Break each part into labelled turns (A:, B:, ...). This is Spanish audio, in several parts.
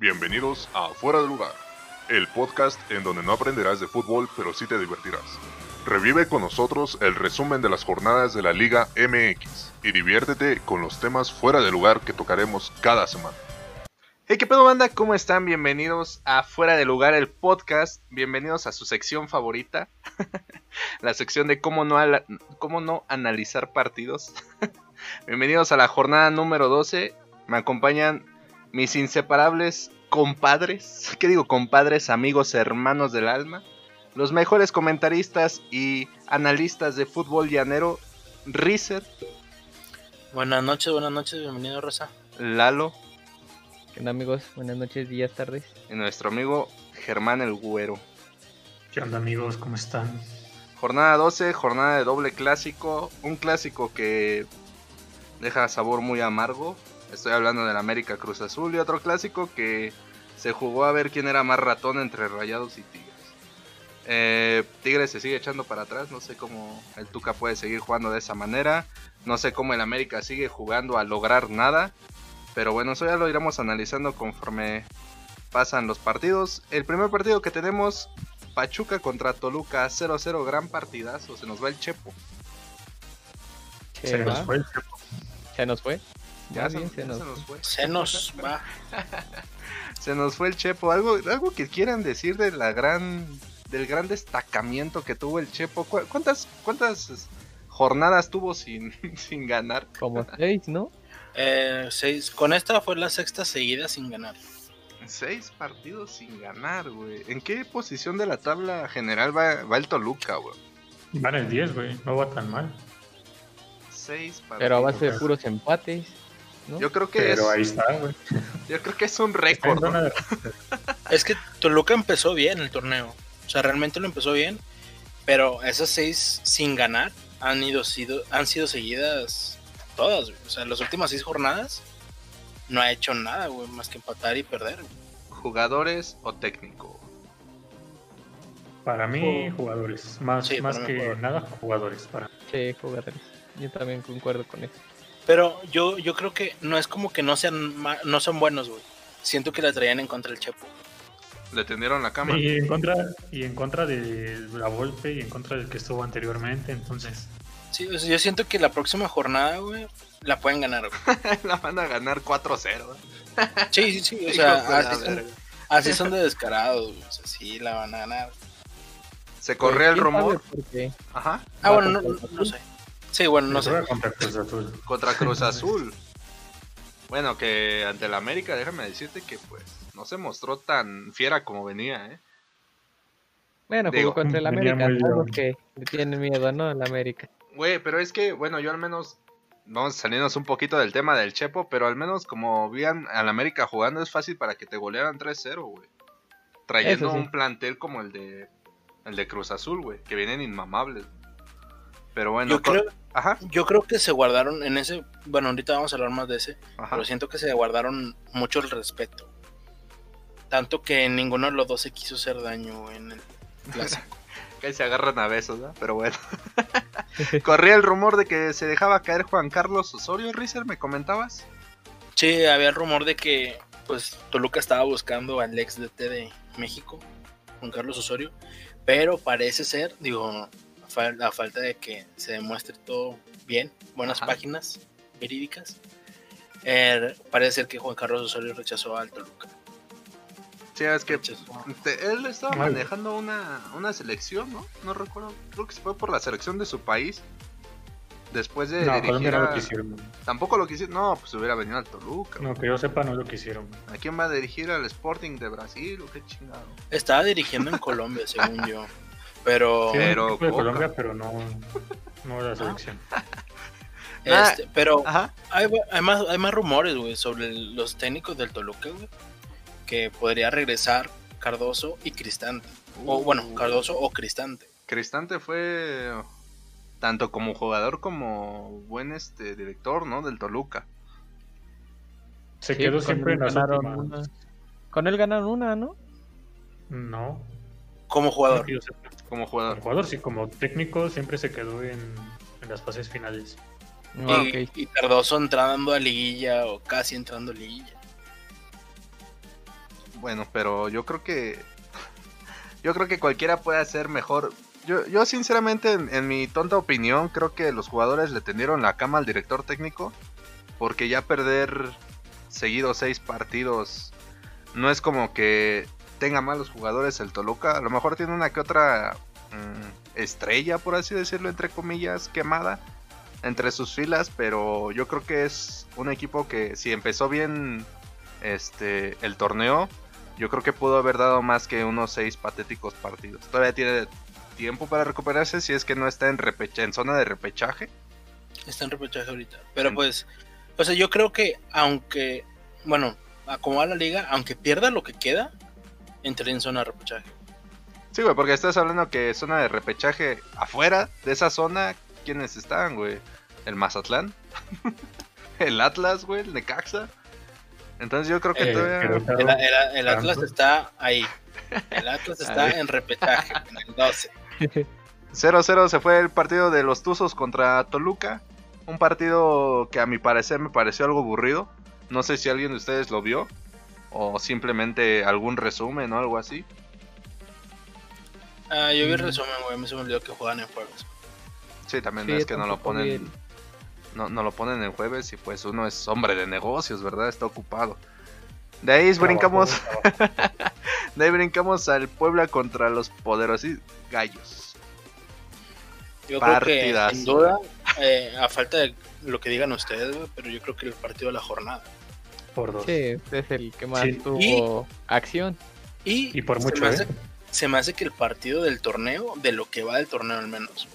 A: Bienvenidos a Fuera de Lugar, el podcast en donde no aprenderás de fútbol, pero sí te divertirás. Revive con nosotros el resumen de las jornadas de la Liga MX y diviértete con los temas fuera de lugar que tocaremos cada semana.
B: Hey, ¿qué pedo, banda? ¿Cómo están? Bienvenidos a Fuera de Lugar, el podcast. Bienvenidos a su sección favorita, la sección de cómo no, cómo no analizar partidos. Bienvenidos a la jornada número 12. Me acompañan mis inseparables compadres. ¿Qué digo? Compadres, amigos, hermanos del alma. Los mejores comentaristas y analistas de fútbol llanero. Rizer,
C: Buenas noches, buenas noches, bienvenido Rosa.
B: Lalo
D: ¿Qué onda amigos? Buenas noches, días, tardes.
B: y nuestro amigo Germán el Güero.
E: ¿Qué onda amigos? ¿Cómo están?
B: Jornada 12, jornada de doble clásico. Un clásico que deja sabor muy amargo. Estoy hablando del América Cruz Azul. Y otro clásico que se jugó a ver quién era más ratón entre Rayados y Tigres. Eh, Tigres se sigue echando para atrás. No sé cómo el Tuca puede seguir jugando de esa manera. No sé cómo el América sigue jugando a lograr nada. Pero bueno, eso ya lo iremos analizando conforme pasan los partidos. El primer partido que tenemos Pachuca contra Toluca 0-0, gran partidazo, se nos va el Chepo.
D: ¿Qué
E: Se
D: va?
E: nos fue el
D: ¿Se nos fue?
B: Ya, se, ya
D: se nos
B: nos fue.
C: Se nos va.
B: Se nos fue el Chepo. Algo, algo que quieran decir de la gran, del gran destacamiento que tuvo el Chepo. ¿Cu- ¿Cuántas, cuántas jornadas tuvo sin, sin ganar?
D: Como seis, ¿no?
C: Eh, seis. Con esta fue la sexta seguida sin ganar.
B: Seis partidos sin ganar, güey. ¿En qué posición de la tabla general va, va el Toluca, güey?
E: Van el 10, güey. No va tan mal.
B: Seis partidos.
D: Pero a base de puros empates, ¿no?
B: Yo creo que
E: Pero
B: es,
E: ahí está, güey.
B: yo creo que es un récord.
C: Es que Toluca empezó bien el torneo. O sea, realmente lo empezó bien. Pero esas seis sin ganar han ido sido, han sido seguidas todas, güey. O sea, las últimas seis jornadas no ha hecho nada, güey, más que empatar y perder. güey.
B: ¿Jugadores o técnico?
E: Para mí, jugadores. Más,
C: Sí,
E: más que
C: jugadores.
E: nada, jugadores. Para...
D: Sí, jugadores. Yo también concuerdo con eso.
C: Pero yo, yo creo que no es como que no sean ma- no son buenos, güey. Siento que la traían en contra del Chepo.
B: Le tendieron la cama.
E: Y en contra, y en contra de la Volpe y en contra del que estuvo anteriormente. Entonces,
C: Sí, o sea, yo siento que la próxima jornada, güey, la pueden ganar, güey.
B: la van a ganar 4-0.
C: Sí, sí, sí. O sea, así son,
B: verga.
C: así son de descarados, güey. O sea, sí la van a ganar.
B: Se corría el
D: ¿Quién sabe
B: rumor.
D: por qué?
B: Ajá.
C: Ah, bueno, no, no- no sé. Sí, bueno, no sé.
E: contra Cruz Azul.
B: Contra Cruz Azul. Bueno, que ante el América, déjame decirte que pues no se mostró tan fiera como venía, ¿eh?
D: Bueno,
B: Digo,
D: jugó contra el América,
E: muy
D: algo
E: bien.
D: que le tienen miedo, ¿no? Al América.
B: Güey, pero es que, bueno, yo al menos, vamos a salirnos un poquito del tema del Chepo, pero al menos como vean al América jugando es fácil para que te golearan 3-0, güey. Trayendo
D: Eso sí.
B: un plantel como el de el de Cruz Azul, güey, que vienen inmamables. Pero bueno,
C: Yo creo,
B: ajá,
C: yo creo que se guardaron en ese. Bueno, ahorita vamos a hablar más de ese.
B: ajá.
C: Pero siento que se guardaron mucho el respeto. Tanto que ninguno de los dos se quiso hacer daño en el clásico.
B: Que se agarran a besos, ¿no? Pero bueno. Corría el rumor de que se dejaba caer Juan Carlos Osorio, Rizer, ¿me comentabas?
C: Sí, había el rumor de que pues Toluca estaba buscando al ex DT de México, Juan Carlos Osorio, pero parece ser, digo, fal- a falta de que se demuestre todo bien, buenas
B: Ajá.
C: páginas verídicas, eh, parece ser que Juan Carlos Osorio rechazó al Toluca.
B: Sí, es que. Este, él estaba manejando una, una selección, ¿no? No recuerdo. Creo que se fue por la selección de su país. Después de
E: No,
B: dirigir
E: Colombia no
B: a-
E: lo quisieron.
B: Tampoco lo quisieron. No, pues hubiera venido al Toluca.
E: No, que yo sepa, no lo quisieron.
B: ¿A quién va a dirigir al Sporting de Brasil o qué chingado?
C: Estaba dirigiendo en Colombia, según yo, pero...
E: Sí,
B: Pero
E: de. Colombia, pero no, no la selección.
C: Este, pero
B: Ajá.
C: hay, hay más, hay más rumores, güey, sobre los técnicos del Toluca, güey. Que podría regresar Cardoso y Cristante. O
B: Uh.
C: bueno, Cardoso o Cristante.
B: Cristante fue tanto como jugador como buen este director, ¿no? Del Toluca.
E: Se
D: Sí,
E: quedó siempre en las
D: ganaron
E: últimas.
D: una. Con él ganaron una, ¿no?
E: No,
C: Como jugador.
E: Yo sepa.
B: Como
E: Como
B: jugador.
E: jugador, sí, como técnico siempre se quedó en, en las fases finales.
D: Ah,
C: y, Cardoso entrando a liguilla o casi entrando a liguilla.
B: Bueno, pero yo creo que. Yo creo que cualquiera puede hacer mejor. Yo, yo sinceramente, en, en mi tonta opinión, creo que los jugadores le tendieron la cama al director técnico. Porque ya perder seguido seis partidos no es como que tenga malos jugadores el Toluca. A lo mejor tiene una que otra mm, estrella, por así decirlo, entre comillas, quemada entre sus filas, pero yo creo que es un equipo que si empezó bien este el torneo, yo creo que pudo haber dado más que unos seis patéticos partidos. Todavía tiene tiempo para recuperarse si es que no está en repecha, en zona de repechaje.
C: Está en repechaje ahorita. Pero
B: Mm.
C: pues, o sea, yo creo que aunque, bueno, a como va la liga, aunque pierda lo que queda, entraría en zona de repechaje.
B: Sí, güey, porque estás hablando que zona de repechaje afuera de esa zona, ¿quiénes están, güey? El Mazatlán, el Atlas, güey, el Necaxa. Entonces yo creo que
E: Eh,
B: todavía...
C: El, el- el Atlas está ahí. El Atlas está
B: Ahí.
C: en repechaje, en el 12.
B: 0-0 se fue el partido de los Tuzos contra Toluca. Un partido que a mi parecer me pareció algo aburrido. No sé si alguien de ustedes lo vio. O simplemente algún resumen o algo así.
C: Ah, yo vi
B: Mm.
C: el resumen, güey. A mí se me olvidó que juegan en jueves.
B: Sí, también
D: Sí,
B: es que no lo ponen. No, no lo ponen en jueves y pues uno es hombre de negocios, ¿verdad? Está ocupado. De ahí brincamos, de ahí brincamos al Puebla contra los poderosos gallos.
C: Yo creo que,
B: Partidazo.
C: sin duda, eh, a falta de lo que digan ustedes, güey, pero yo creo que el partido de la jornada.
E: Por dos.
D: Sí, este es el que más
E: Sí.
D: tuvo acción.
C: Y,
E: Y por
C: se
E: mucho,
C: me
E: ¿eh?
C: hace- se me hace que el partido del torneo, de lo que va del torneo al menos.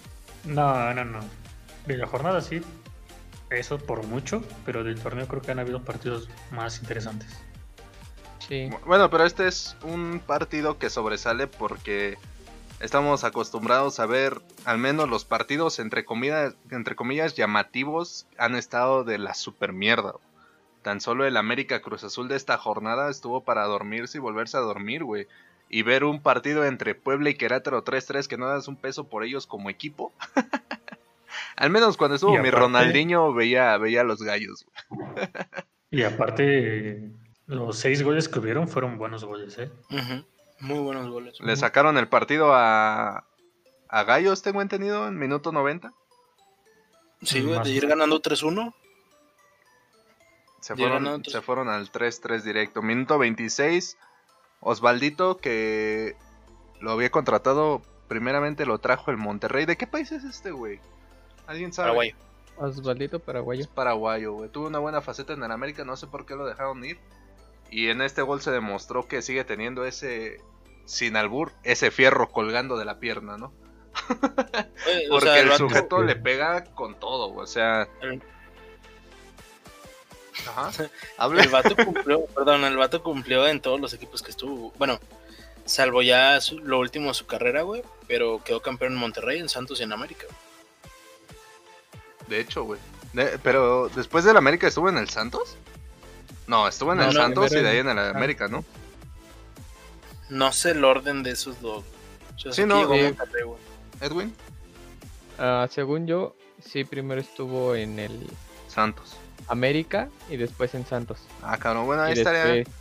E: No, no, no. De la jornada sí, eso por mucho, pero del torneo creo que han habido partidos más interesantes.
D: Sí.
B: Bueno, pero este es un partido que sobresale porque estamos acostumbrados a ver al menos los partidos entre comillas, entre comillas llamativos han estado de la super mierda. Tan solo el América Cruz Azul de esta jornada estuvo para dormirse y volverse a dormir, güey. Y ver un partido entre Puebla y Querétaro 3-3 que no das un peso por ellos como equipo. al menos cuando estuvo
E: Y
B: mi
E: aparte-
B: Ronaldinho veía, veía a los gallos. güey.
E: Y aparte, los seis goles que hubieron fueron buenos goles, ¿eh?
C: Ujú. Muy buenos goles.
B: Le sacaron el partido a, a Gallos, tengo entendido, en minuto 90.
C: Sí, güey, de ir ganando 3-1.
B: Se fueron,
C: otros.
B: se fueron al 3-3 directo. Minuto 26. Osvaldito, que lo había contratado, primeramente lo trajo el Monterrey. ¿De qué país es este, güey? ¿Alguien sabe?
C: Paraguayo.
D: Osvaldito paraguayo.
B: Es paraguayo, güey. Tuvo una buena faceta en el América, no sé por qué lo dejaron ir. Y en este gol se demostró que sigue teniendo ese, sin albur, ese fierro colgando de la pierna, ¿no?
C: O
B: Porque
C: sea, el
B: el
C: vato-
B: sujeto le pega con todo, güey. O sea.
C: El-
B: Ajá.
C: El vato cumplió, perdón, el vato cumplió en todos los equipos que estuvo. Bueno, salvo ya su- lo último de su carrera, güey, pero quedó campeón en Monterrey, en Santos y en América.
B: De hecho, güey. De- pero después del América estuvo en el Santos. No, estuvo en
D: No,
B: el
D: no,
B: Santos y de ahí
D: en-
B: el América, ¿no?
C: No sé el orden de esos dos. Yo
B: Sí, no,
D: eh,
C: Monterrey, güey.
B: Edwin.
D: Ah, según yo, sí, primero estuvo en el
B: Santos.
D: América y después en Santos.
B: Ah, cabrón. Bueno, ahí
D: y
B: estaría,
D: después,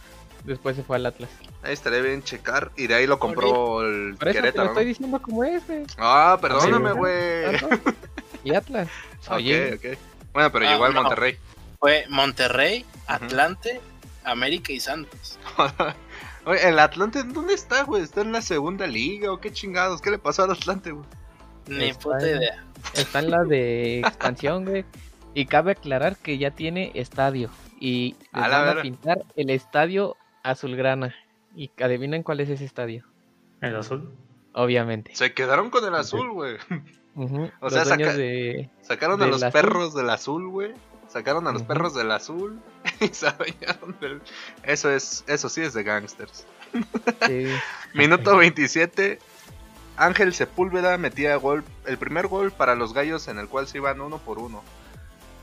D: después se fue al Atlas.
B: ahí estaría bien checar. Y de ahí lo compró el
D: Por eso te lo
B: Querétaro.
D: estoy
B: ¿no?
D: diciendo como es, güey.
B: Ah, perdóname,
D: América,
B: güey.
D: Santos Y Atlas. Oye,
B: Ok, ok. Bueno, pero
C: Ah,
B: llegó al
C: no.
B: Monterrey.
C: Fue Monterrey, Atlante, América y Santos.
B: Oye, ¿el Atlante dónde está, güey? ¿Está en la segunda liga o qué chingados? ¿Qué le pasó al Atlante, güey?
C: Ni
D: Está
C: puta
D: en-
C: idea.
D: está en la de expansión, güey. Y cabe aclarar que ya tiene estadio. Y les
B: A la
D: van a pintar el estadio azulgrana. Y adivinen cuál es ese estadio.
E: El azul.
D: Obviamente.
B: Se quedaron con el azul, güey. O
D: Los
B: sea,
D: dueños
B: saca-
D: de...
B: Sacaron a
D: ¿Del
B: los
D: azul?
B: perros del azul, güey. Sacaron a los perros del azul y se adueñaron del... Eso es, eso sí es de gangsters.
D: sí,
B: Minuto 27. Ángel Sepúlveda metía gol, el primer gol para los gallos en el cual se iban uno por uno.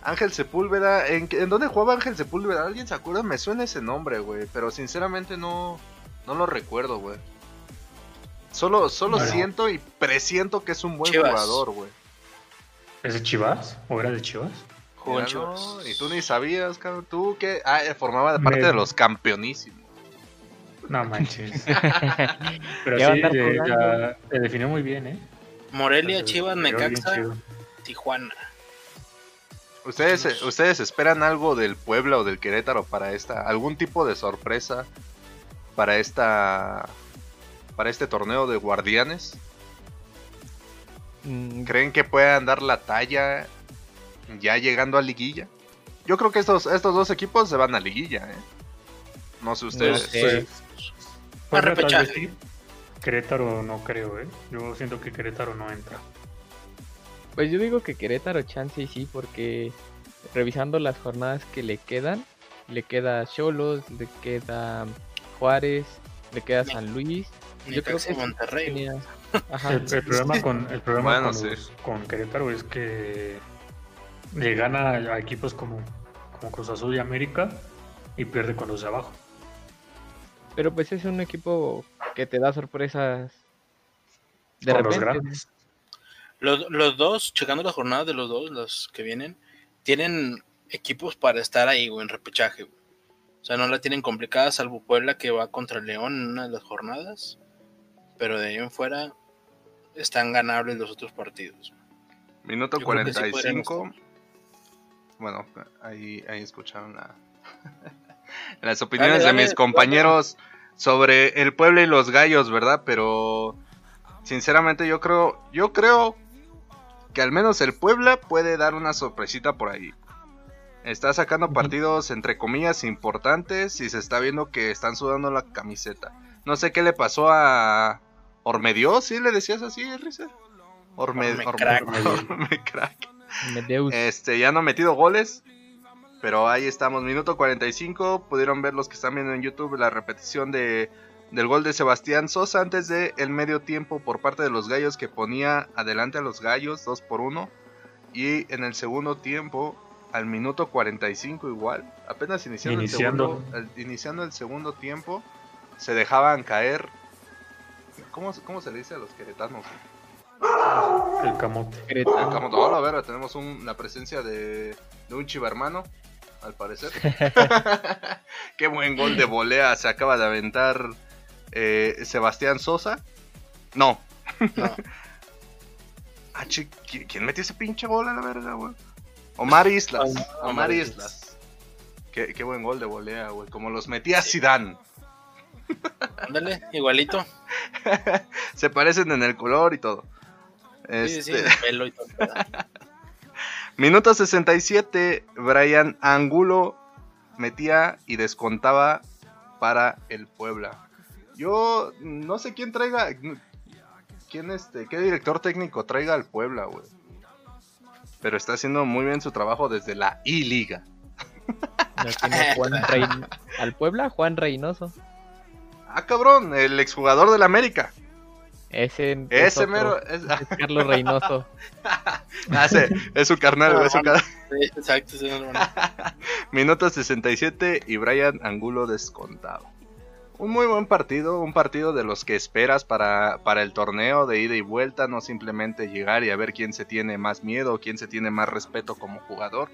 B: Ángel Sepúlveda, ¿en, qué- ¿en dónde jugaba Ángel Sepúlveda? ¿Alguien se acuerda? Me suena ese nombre, güey, pero sinceramente no, no lo recuerdo, güey. Solo, solo
E: Bueno.
B: siento y presiento que es un buen
C: Chivas.
B: jugador, güey.
E: ¿Es de Chivas? ¿O era de Chivas?
C: Jugó
B: Mira, no,
C: Chivas.
B: Y tú ni sabías, cabrón. Tú que ah, eh, formaba
E: Me-
B: parte de los campeonísimos.
E: No manches. Pero
D: ¿Qué va a
E: sí,
D: andar
E: eh,
D: jugando?
E: la- te definió muy bien, ¿eh?
C: Morelia, Chivas, Necaxa. Tijuana.
B: ¿Ustedes, ¿Ustedes esperan algo del Puebla o del Querétaro para esta? ¿Algún tipo de sorpresa para esta para este torneo de guardianes?
D: Mm,
B: ¿Creen que puedan dar la talla ya llegando a liguilla? Yo creo que estos, estos dos equipos se van a liguilla, ¿eh? No sé ustedes.
D: sé.
E: Pues,
C: A
E: Puebla tal
C: repechaje.
E: vez sí. Querétaro no creo, ¿eh? Yo siento que Querétaro no entra.
D: Pues yo digo que Querétaro chance y sí, porque revisando las jornadas que le quedan, le queda Cholos, le queda Juárez, le queda San Luis. Yo creo que
C: Monterrey.
D: tenía- Ajá.
E: El, el problema con el problema
B: Bueno,
E: con,
B: sí.
E: los- con Querétaro es que le gana a equipos como, como Cruz Azul y América y pierde con los de abajo.
D: Pero pues es un equipo que te da sorpresas de
E: con los
D: repente.
E: grandes.
C: Los, los dos, checando las jornadas de los dos, los que vienen, tienen equipos para estar ahí, güey, en repechaje, güey. O sea, no la tienen complicada, salvo Puebla que va contra León en una de las jornadas. Pero de ahí en fuera están ganables los otros partidos.
B: Minuto
C: Yo creo que sí podrían
B: 45. bueno, ahí, ahí escucharon la- las opiniones
C: Dale,
B: de mis compañeros sobre el pueblo y los gallos, ¿verdad? Pero sinceramente yo creo, yo creo que al menos el Puebla puede dar una sorpresita por ahí. Está sacando partidos entre comillas importantes y se está viendo que están sudando la camiseta. No sé qué le pasó a Ormedio, ¿sí le decías así, Rizer? Orme,
C: Ormecrack.
B: Orme- Ormecrack.
D: Medeus.
B: Este, ya no ha metido goles. Pero ahí estamos, minuto 45. Pudieron ver los que están viendo en YouTube la repetición de, del gol de Sebastián Sosa antes del el medio tiempo por parte de los gallos que ponía adelante a los gallos 2 por 1. Y en el segundo tiempo, al minuto 45 igual, apenas iniciando,
E: Iniciando.
B: El, segundo, el- iniciando el segundo tiempo, se dejaban caer. ¿Cómo, se- cómo se le dice a los queretanos?
E: El camote.
B: Acabamos de a ver, tenemos un- la presencia de, de un chivermano, al parecer. Qué buen gol de volea se acaba de aventar eh, Sebastián Sosa. No.
C: No.
B: Ah, ¿qui- ¿Quién metió ese pinche gol a la verga, güey? Omar Islas.
C: Omar
B: Omar
C: Islas.
B: Islas. Qué, qué buen gol de volea, güey. Como los metía Zidane.
C: Ándale, igualito.
B: Se parecen en el color y todo.
C: Sí, sí,
B: Este-
C: el pelo y todo.
B: Minuto 67, Brian Angulo metía y descontaba para el Puebla. Yo no sé quién traiga, quién este, qué director técnico traiga al Puebla, güey. Pero está haciendo muy bien su trabajo desde la I-Liga.
D: Rein- Al Puebla, Juan Reynoso.
B: Ah, cabrón, el exjugador del América.
D: Ese, es
B: Ese
D: otro,
B: mero. Es,
D: es Carlos Reynoso.
B: ah, sí, es su carnal, güey, es su carnal.
C: Sí, exacto, sí, no, no.
B: Minuto 67 y Brian Angulo descontado. Un muy buen partido, un partido de los que esperas para, para el torneo de ida y vuelta, no simplemente llegar y a ver quién se tiene más miedo, quién se tiene más respeto como jugador.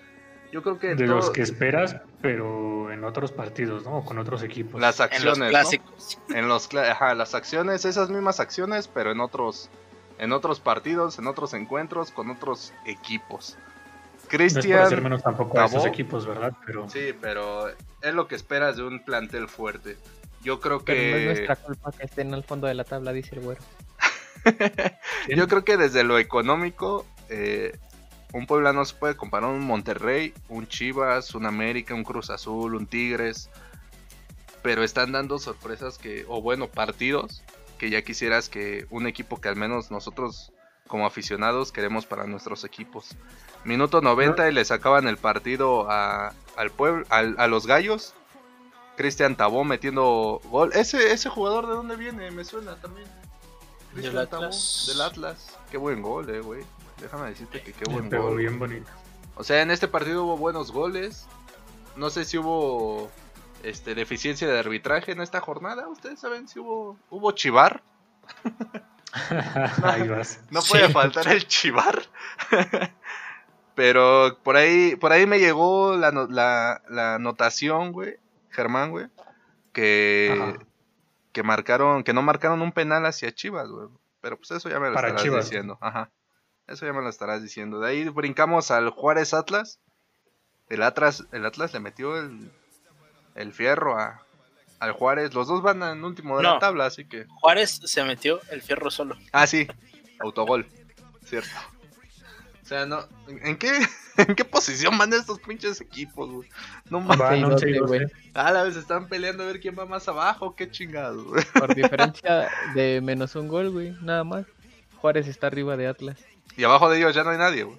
B: Yo creo que
E: De
B: todo-
E: los que esperas, pero en otros partidos, ¿no? O con otros equipos.
B: las
C: En los
B: acciones, ¿no?
C: clásicos.
B: En los ajá, las acciones, esas mismas acciones, pero en otros en otros partidos, en otros encuentros con otros equipos.
E: No es por hacer
B: Cristian,
E: menos tampoco a esos equipos, ¿verdad? Pero
B: sí, pero es lo que esperas de un plantel fuerte. Yo creo
D: Pero no es
B: que
D: nuestra culpa que estén al fondo de la tabla, dice el güero.
B: Yo creo que desde lo económico, eh, un no se puede comparar un Monterrey, un Chivas, un América, un Cruz Azul, un Tigres. Pero están dando sorpresas que, o bueno, partidos que ya quisieras que un equipo que al menos nosotros como aficionados queremos para nuestros equipos. Minuto 90 y le sacaban el partido a, al pueblo, a los gallos. Cristian Tabó metiendo gol. Ese, ese jugador de dónde viene, me suena también.
C: Del
B: Cristian Tabó,
C: Atlas.
B: del Atlas. Qué buen gol, eh, güey. Déjame decirte que qué buen gol.
E: bien bonito.
B: O sea, en este partido hubo buenos goles. No sé si hubo este deficiencia de arbitraje en esta jornada. Ustedes saben si hubo hubo chivar.
E: Ahí vas.
B: No puede
C: Sí.
B: faltar el chivar. Pero por ahí por ahí me llegó la, la, la anotación, güey, Germán, güey, que
E: Ajá.
B: que marcaron, que no marcaron un penal hacia Chivas, güey. Pero pues eso ya me lo
E: Para
B: estarás
E: Chivas.
B: diciendo. Ajá. Eso ya me lo estarás diciendo. De ahí brincamos al Juárez Atlas. El Atlas, el Atlas le metió el, el fierro a, al Juárez. Los dos van en último de la tabla, así que.
C: Juárez se metió el fierro solo.
B: Ah, sí. Autogol. Cierto. O sea, no. ¿En qué, en qué posición van estos pinches equipos, güey? No mames.
E: Van
D: Sí,
E: 11 y
D: doce,
E: 12.
D: güey.
B: A la vez están peleando a ver quién va más abajo. Qué chingados, güey.
D: Por diferencia de menos un gol, güey. Nada más. Juárez está arriba de Atlas.
B: Y abajo de ellos ya no hay nadie, güey.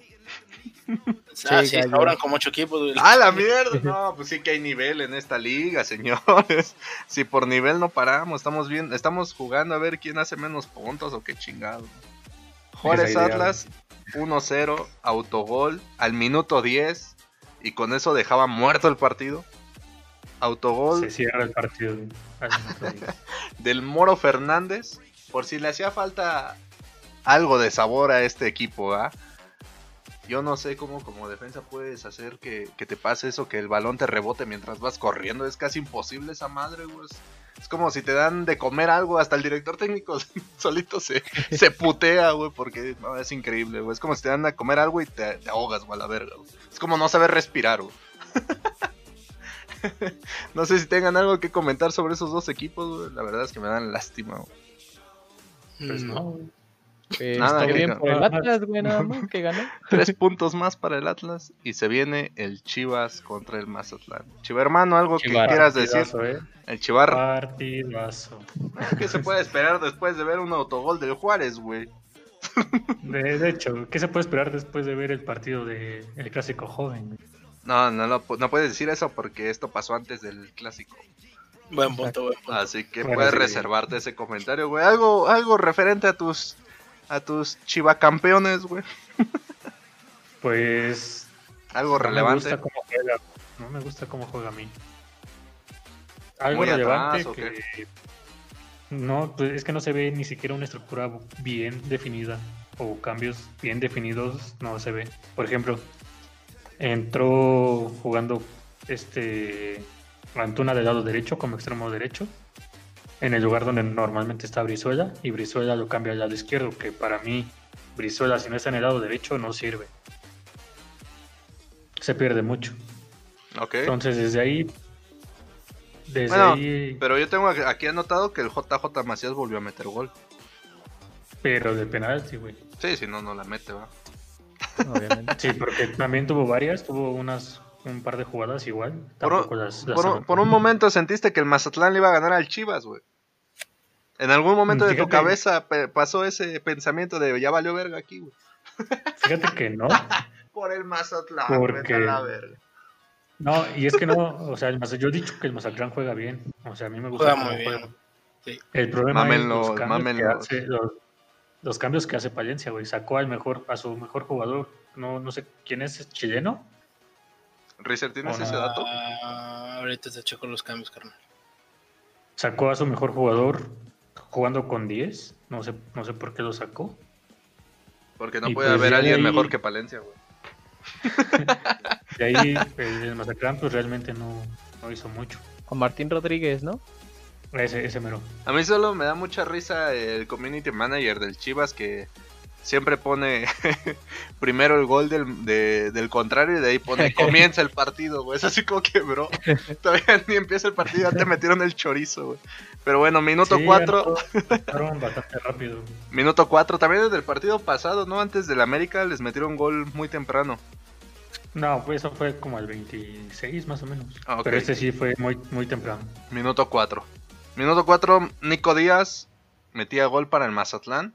C: Ah,
D: Sí,
C: sí, sobran como ocho equipos. güey.
B: ¡Ah, la mierda! No, pues sí que hay nivel en esta liga, señores. Si por nivel no paramos, estamos bien, estamos jugando a ver quién hace menos puntos o qué chingado. Juárez. Atlas 1-0, autogol al minuto 10 y con eso dejaba muerto el partido. Autogol
E: Se cierra el partido. Al minuto diez.
B: del Moro Fernández, por si le hacía falta algo de sabor a este equipo, ¿ah? Yo no sé cómo como defensa puedes hacer que, que te pase eso, que el balón te rebote mientras vas corriendo. Es casi imposible esa madre, güey. Es- Es como si te dan de comer algo, hasta el director técnico solito se, se putea, güey, porque no, es increíble, güey. Es como si te dan a comer algo y te, te ahogas, güey, a la verga, güey. Es como no saber respirar, güey. no sé si tengan algo que comentar sobre esos dos equipos, güey. La verdad es que me dan lástima, güey.
E: Pues
C: Mm,
E: no. güey.
D: Eh,
B: Nada,
D: está
B: que-
D: bien por el. Atlas, güey, nada más que ganó.
B: Tres puntos más para el Atlas y se viene el Chivas contra el Mazatlán. Chiva hermano, algo que quieras decir.
E: Eh.
B: El Chivar,
E: Partidazo.
B: ¿qué se puede esperar después de ver un autogol del Juárez, güey?
E: De, de hecho, ¿qué se puede esperar después de ver el partido del el clásico joven? güey?
B: No, no, pu- no puedes decir eso porque esto pasó antes del clásico.
C: Buen punto, buen punto.
B: Así que
E: Bueno,
B: puedes
E: sí.
B: reservarte ese comentario, güey. Algo, algo referente a tus a tus chivacampeones, güey.
E: Pues.
B: Algo
E: no me
B: relevante.
E: gusta cómo juega. No me gusta cómo juega a mí. Algo
B: Muy
E: relevante
B: atrás, ¿o
E: que. No, pues es que no se ve ni siquiera una estructura bien definida o cambios bien definidos, no se ve. Por ejemplo, entró jugando este Antuna del lado derecho como extremo derecho en el lugar donde normalmente está Brizuela y Brizuela lo cambia al lado izquierdo, que para mí Brizuela si no está en el lado derecho no sirve. Se pierde mucho.
B: Ok.
E: Entonces desde ahí desde
B: Bueno,
E: ahí
B: Pero yo tengo aquí anotado que el JJ Macías volvió a meter gol.
E: pero de penalti, güey.
B: Sí, si no, no la mete, va.
D: Obviamente.
E: Sí, porque también tuvo varias, tuvo unas un par de jugadas igual.
B: Por
E: las, las
B: por un-
E: anotó.
B: por un momento sentiste que el Mazatlán le iba a ganar al Chivas, güey. En algún momento de tu cabeza pasó ese pensamiento de ya valió verga aquí, güey.
E: Fíjate que no.
B: Por el Mazatlán,
E: Porque-
B: la verga.
E: No, y es que no, o sea, el Maza- yo he dicho que el Mazatlán juega bien. O sea, a mí me gusta
C: Juega muy bien.
E: juega.
C: Sí.
E: El problema es los cambios, que hace, los, los cambios que hace Palencia, güey. Sacó al mejor, a su mejor jugador. No, no sé quién es, ¿es chileno.
B: Rizer, ¿tienes ese dato?
C: Ah, ahorita te checo los cambios, carnal.
E: Sacó a su mejor jugador jugando con 10. No sé, no sé por qué lo sacó.
B: Porque no
E: y
B: puede
E: pues
B: haber alguien
E: ahí-
B: mejor que Palencia, güey.
E: De ahí el, el Mazatlán pues realmente no, no hizo mucho.
D: Con Martín Rodríguez, ¿no?
E: Ese, ese mero.
B: A mí solo me da mucha risa el community manager del Chivas que siempre pone primero el gol del, de- del contrario y de ahí pone comienza el partido, güey. Es así como que, bro, todavía ni empieza el partido, ya te metieron el chorizo, güey. Pero bueno, minuto
E: Sí,
B: 4,
E: anotó- anotaron bastante rápido.
B: minuto 4, también desde el partido pasado, ¿no? Antes del América les metieron gol muy temprano.
E: No, pues eso fue como el 26 más o menos.
B: Ah.
E: Pero este sí fue muy, muy temprano.
B: Minuto 4. Minuto 4, Nico Díaz metía gol para el Mazatlán.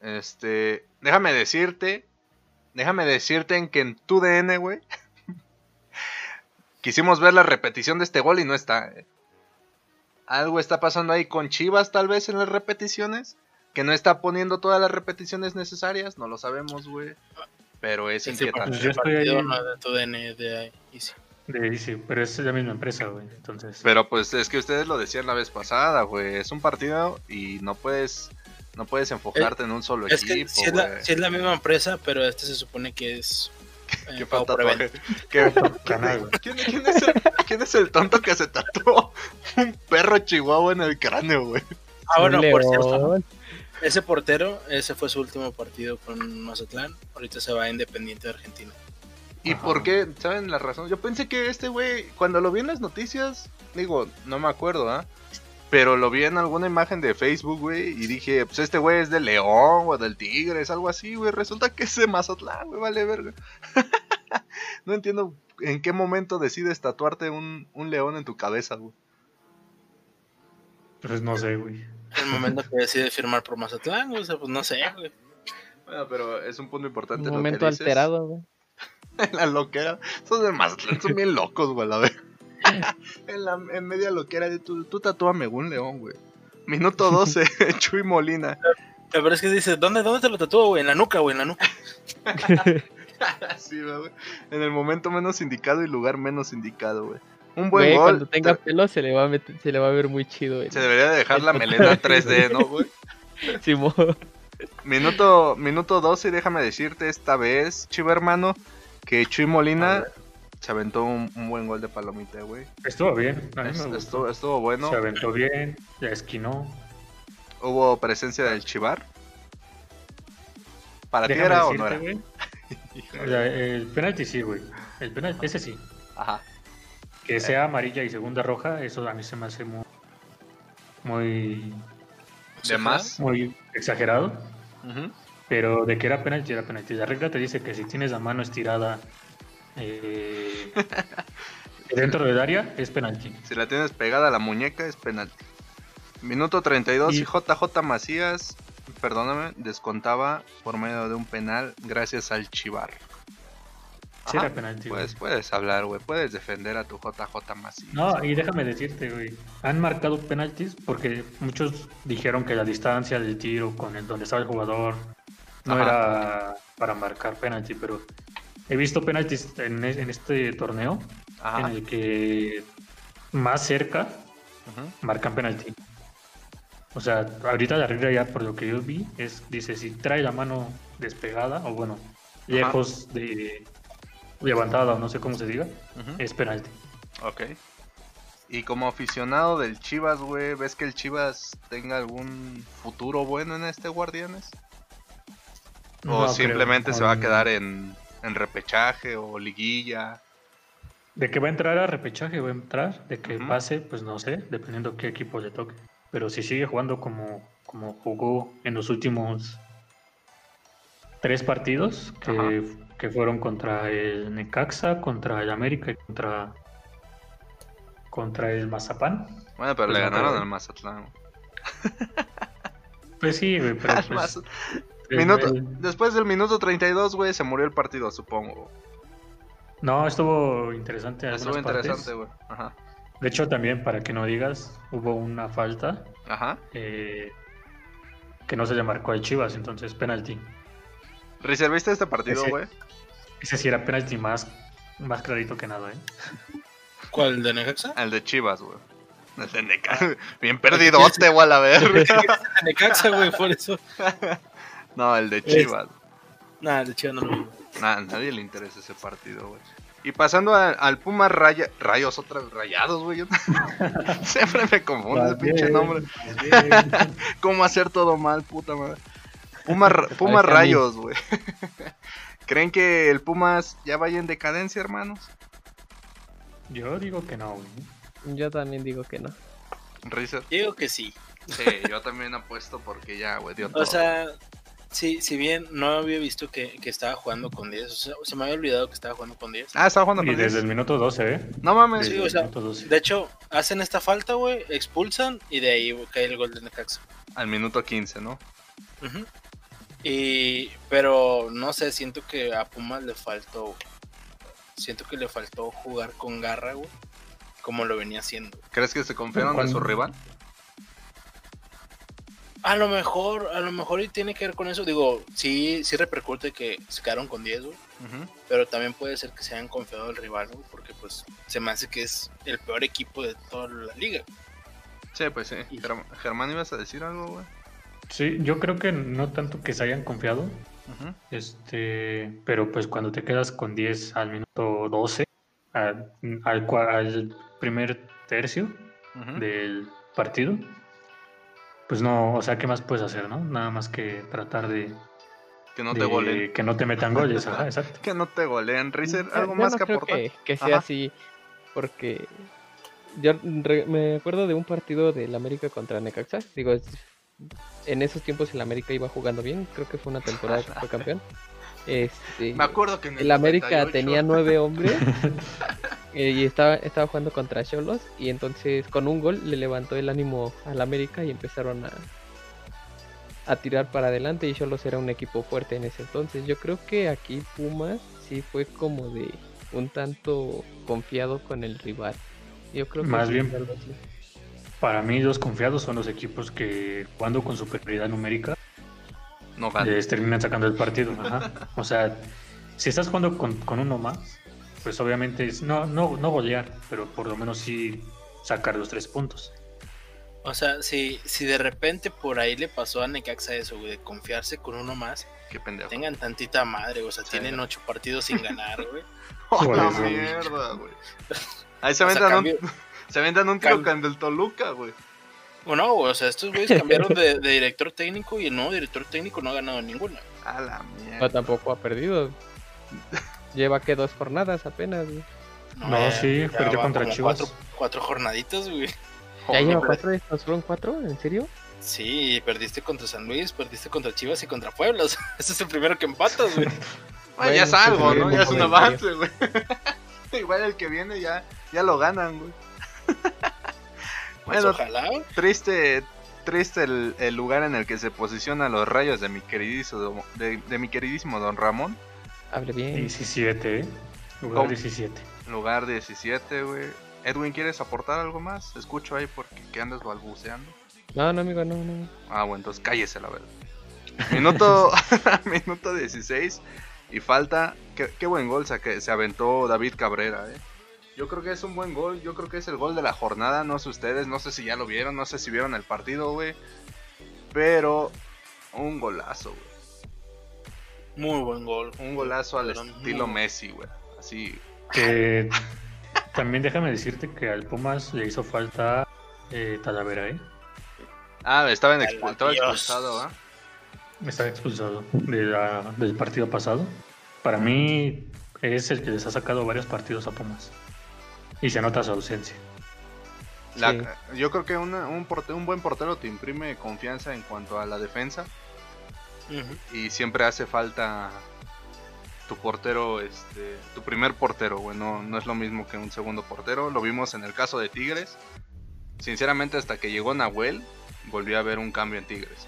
B: Este, déjame decirte, déjame decirte en que en tu DN, güey, quisimos ver la repetición de este gol y no está. eh. Algo está pasando ahí con Chivas tal vez en las repeticiones, que no está poniendo todas las repeticiones necesarias, no lo sabemos, güey. Pero es
C: Sí,
B: inquietante.
E: pues yo estoy
C: partido
E: ahí.
C: de tu DN de ahí. y sí.
E: De, sí, pero es la misma empresa, güey. Entonces,
B: Pero pues es que ustedes lo decían la vez pasada, güey. Es un partido y no puedes no puedes enfocarte en un solo
C: Es que
B: equipo,
C: sí es, la, es misma empresa, pero este se supone que es eh,
B: Qué
C: pago.
B: ¿Qué-. ¿Quién, quién es el, ¿Quién es el tonto que se tatuó un perro chihuahua en el cráneo, güey?
C: Ah, bueno, por cierto, ese portero, ese fue su último partido con Mazatlán. Ahorita se va a Independiente de Argentina.
B: ¿Y
E: Ajá.
B: por qué? ¿Saben la razón? Yo pensé que este güey, cuando lo vi en las noticias, digo, no me acuerdo, ¿ah? Pero lo vi en alguna imagen de Facebook, güey, y dije, pues este güey es del León o del Tigres, algo así, güey. Resulta que es de Mazatlán, güey, vale verga. no entiendo en qué momento decides tatuarte un, un león en tu cabeza, güey.
E: Pues no sé, güey.
C: El momento que decide firmar por Mazatlán, o sea, pues no sé, güey.
B: Bueno, pero es un punto importante
D: Un
B: lo
D: momento
B: que dices.
D: alterado, güey.
B: la loquera. Esos de Mazatlán son bien locos, güey, la verdad. en, la, en media loquera de tú, tú tatúame un león, güey. Minuto 12, Chuy Molina.
C: Pero es que dices, ¿dónde, ¿dónde te lo tatúo, güey? En la nuca, güey, en la nuca.
B: Sí, güey. En el momento menos indicado y lugar menos indicado, güey. Un buen
D: Güey,
B: gol.
D: cuando tenga
B: Te-
D: pelo se le va a meter- se le va a ver muy chido, güey.
B: Se debería de dejar la melena 3D, ¿no, güey?
D: Simón.
B: Minuto, minuto 12, déjame decirte esta vez, chivo hermano, que Chuy Molina. Se aventó un, un buen gol de palomita, güey.
E: Estuvo bien. A mí me
B: Es-
E: gustó.
B: Estuvo, estuvo bueno.
E: Se aventó bien, ya esquinó.
B: Hubo presencia del Chivar. ¿Para ti era o no era?
E: güey, el penalti sí, güey. El penalti, ese sí.
B: Ajá.
E: Que sea amarilla y segunda roja, eso a mí se me hace muy, muy,
B: De más.
E: muy exagerado. Pero de que era penalti, era penalti. La regla te dice que si tienes la mano estirada eh, dentro del área, es penalti.
B: Si la tienes pegada a la muñeca es penalti. Minuto 32 y,
E: Y-
B: JJ Macías, perdóname, descontaba por medio de un penal gracias al Chivar.
E: Sí era penalti, güey.
B: Puedes, puedes hablar, güey. Puedes defender a tu JJ Macías.
E: No, y déjame decirte, güey. Han marcado penaltis porque muchos dijeron que la distancia del tiro con el donde estaba el jugador no
B: Ajá.
E: era para marcar penalti, pero he visto penaltis en, e- en este torneo
B: Ajá.
E: en el que más cerca marcan penalti. O sea, ahorita la regla ya por lo que yo vi es, dice, si trae la mano despegada o bueno, lejos de levantada o no sé cómo se diga, es penalti.
B: Ok. Y como aficionado del Chivas, güey, ¿ves que el Chivas tenga algún futuro bueno en este Guardianes? ¿O
E: No creo.
B: simplemente se va a quedar en, en repechaje o liguilla?
E: De que va a entrar a repechaje, va a entrar. De que pase, pues no sé, dependiendo qué equipo le toque. Pero si sigue jugando como, como jugó en los últimos tres partidos, que, que fueron contra el Necaxa, contra el América y contra, contra el Mazapán.
B: Bueno, pero
E: Pues
B: le ganaron al Mazatlán.
E: Pues sí, pero pues,
B: Minuto-
E: el-
B: Después del minuto 32, güey, se murió el partido, supongo.
E: no, estuvo interesante.
B: Estuvo interesante, güey. Ajá.
E: De hecho, también, para que no digas, hubo una falta
B: Ajá.
E: eh, que no se le marcó al Chivas, entonces penalti.
B: Rizer, ¿viste este partido,
E: Ese-
B: güey?
E: Ese sí era penalti más, más clarito que nada, ¿eh?
C: ¿Cuál, de Necaxa?
B: El de Chivas, güey. El de Neca. Bien perdidote, güey, a la verga.
C: De Necaxa, güey, por eso.
B: No, el de Chivas.
C: Nada, de chido no lo vi.
B: Nah, nadie le interesa ese partido, güey. Y pasando a- al Puma Raya, Rayos, otra vez Rayados, güey. Siempre me confunde ese pinche nombre. ¿Cómo hacer todo mal, puta madre? Puma, Puma. Rayos, güey. ¿Creen que el Pumas ya vaya en decadencia, hermanos?
E: Yo digo que no, güey.
D: Yo también digo que no.
B: Rizer.
C: Digo que sí.
B: Sí, yo también apuesto porque ya, güey, dio todo.
C: O sea, sí, si bien no había visto que, que estaba jugando con 10, o sea, se me había olvidado que estaba jugando con 10.
B: ah, estaba jugando
E: Y
B: con
E: desde
B: 10.
E: el minuto 12, ¿eh?
B: No mames.
C: Sí,
E: Desde
C: o
E: el
C: sea,
E: minuto 12.
C: De hecho, hacen esta falta, güey, expulsan y de ahí cae el gol de Necaxa.
B: Al minuto 15, ¿no?
C: Y, pero no sé, siento que a Pumas le faltó, güey. siento que le faltó jugar con garra, güey, como lo venía haciendo.
B: ¿Crees que se confiaron de su rival?
C: A lo mejor, a lo mejor y tiene que ver con eso. Digo, sí, sí repercute que se quedaron con 10, güey.
B: Ujú.
C: Pero también puede ser que se hayan confiado del rival, güey, porque pues se me hace que es el peor equipo de toda la liga.
B: Sí, pues sí. Germ- Germán, ¿ibas a decir algo, güey?
E: Sí, yo creo que no tanto que se hayan confiado, este, pero pues cuando te quedas con 10 al minuto 12, a- al, cua- al primer tercio del partido, pues no, o sea, ¿qué más puedes hacer, no? Nada más que tratar de,
B: Que no
E: de
B: te goleen.
E: que no te metan goles, ajá, exacto.
B: Que no te goleen. Rizer, ¿algo
D: yo
B: más
D: no
B: que
D: creo
B: aportar?
D: Que, que sea
B: Ajá.
D: así, porque yo re- me acuerdo de un partido del América contra Necaxa. Digo, es- en esos tiempos el América iba jugando bien. Creo que fue una temporada que fue campeón. Este,
B: Me acuerdo que en
D: el América
B: 98,
D: tenía nueve hombres eh, y estaba, estaba jugando contra Cholos. Y entonces, con un gol, le levantó el ánimo al América y empezaron a, a tirar para adelante. Y Cholos era un equipo fuerte en ese entonces. Yo creo que aquí Pumas sí fue como de un tanto confiado con el rival. Yo creo que
E: Más
D: sí
E: bien-. Para mí los confiados son los equipos que jugando con superioridad numérica
B: No
E: les terminan sacando el partido. ajá. O sea, si estás jugando con, con uno más, pues obviamente es no, no, no golear, pero por lo menos sí sacar los tres puntos.
C: O sea, si, si de repente por ahí le pasó a Necaxa eso, güey, de confiarse con uno más,
B: Qué pendejo.
C: tengan tantita madre, o sea,
B: Sí.
C: tienen ocho partidos sin ganar, güey.
B: ¡Oh, la mierda, güey! Ahí se
C: O sea,
B: aventan
C: cambio-
B: un, se aventan un tiro el del Toluca, güey.
C: Bueno, güey, o sea, estos güeyes cambiaron de, de director técnico y el nuevo director técnico no ha ganado ninguna.
B: A la mierda.
D: tampoco ha perdido. Lleva que dos jornadas apenas. güey.
E: No, sí,
C: ya
E: perdió
C: va
E: contra Chivas.
C: Cuatro, cuatro jornaditas, güey.
D: ¿Ya lleva cuatro estos? ¿Fueron cuatro? ¿En serio?
C: Sí, perdiste contra San Luis, perdiste contra Chivas y contra Puebla. o sea, ese es el primero que empatas, güey.
B: Bueno, ya es algo,
D: pues,
B: ¿no? Ya es un avance, güey. Igual el que viene ya, ya lo ganan, güey.
C: Pues
B: Bueno,
C: ojalá.
B: triste, triste el, el lugar en el que se posicionan los rayos de mi queridísimo, de, de mi queridísimo Don Ramón.
D: Hable bien.
E: 17, ¿eh? Lugar
B: ¿Cómo?
E: 17.
B: Lugar 17, güey. Edwin, ¿quieres aportar algo más? Escucho ahí porque que andas balbuceando.
D: No, no, amigo, no, no.
B: Ah, bueno, entonces cállese la verdad. Minuto, minuto 16 y falta. Qué, qué buen gol se, se aventó David Cabrera, eh. Yo creo que es un buen gol, yo creo que es el gol de la jornada, no sé ustedes, no sé si ya lo vieron, no sé si vieron el partido, güey. Pero un golazo, güey.
C: Muy buen gol.
B: Un golazo al
C: Pero
B: estilo
C: muy-
B: Messi, güey. Así.
E: Que también déjame decirte que al Pumas le hizo falta eh, Talavera, ¿eh?
B: Ah, estaba, en expu- estaba expulsado, ¿ah?
E: Está expulsado de la- del partido pasado. Para mí es el que les ha sacado varios partidos a Pumas. Y se nota su ausencia.
B: La-
D: Sí.
B: Yo creo que una- un, porte- un buen portero te imprime confianza en cuanto a la defensa. Y siempre hace falta tu portero, este, tu primer portero, güey, no, no es lo mismo que un segundo portero, lo vimos en el caso de Tigres, sinceramente hasta que llegó Nahuel, volví a ver un cambio en Tigres.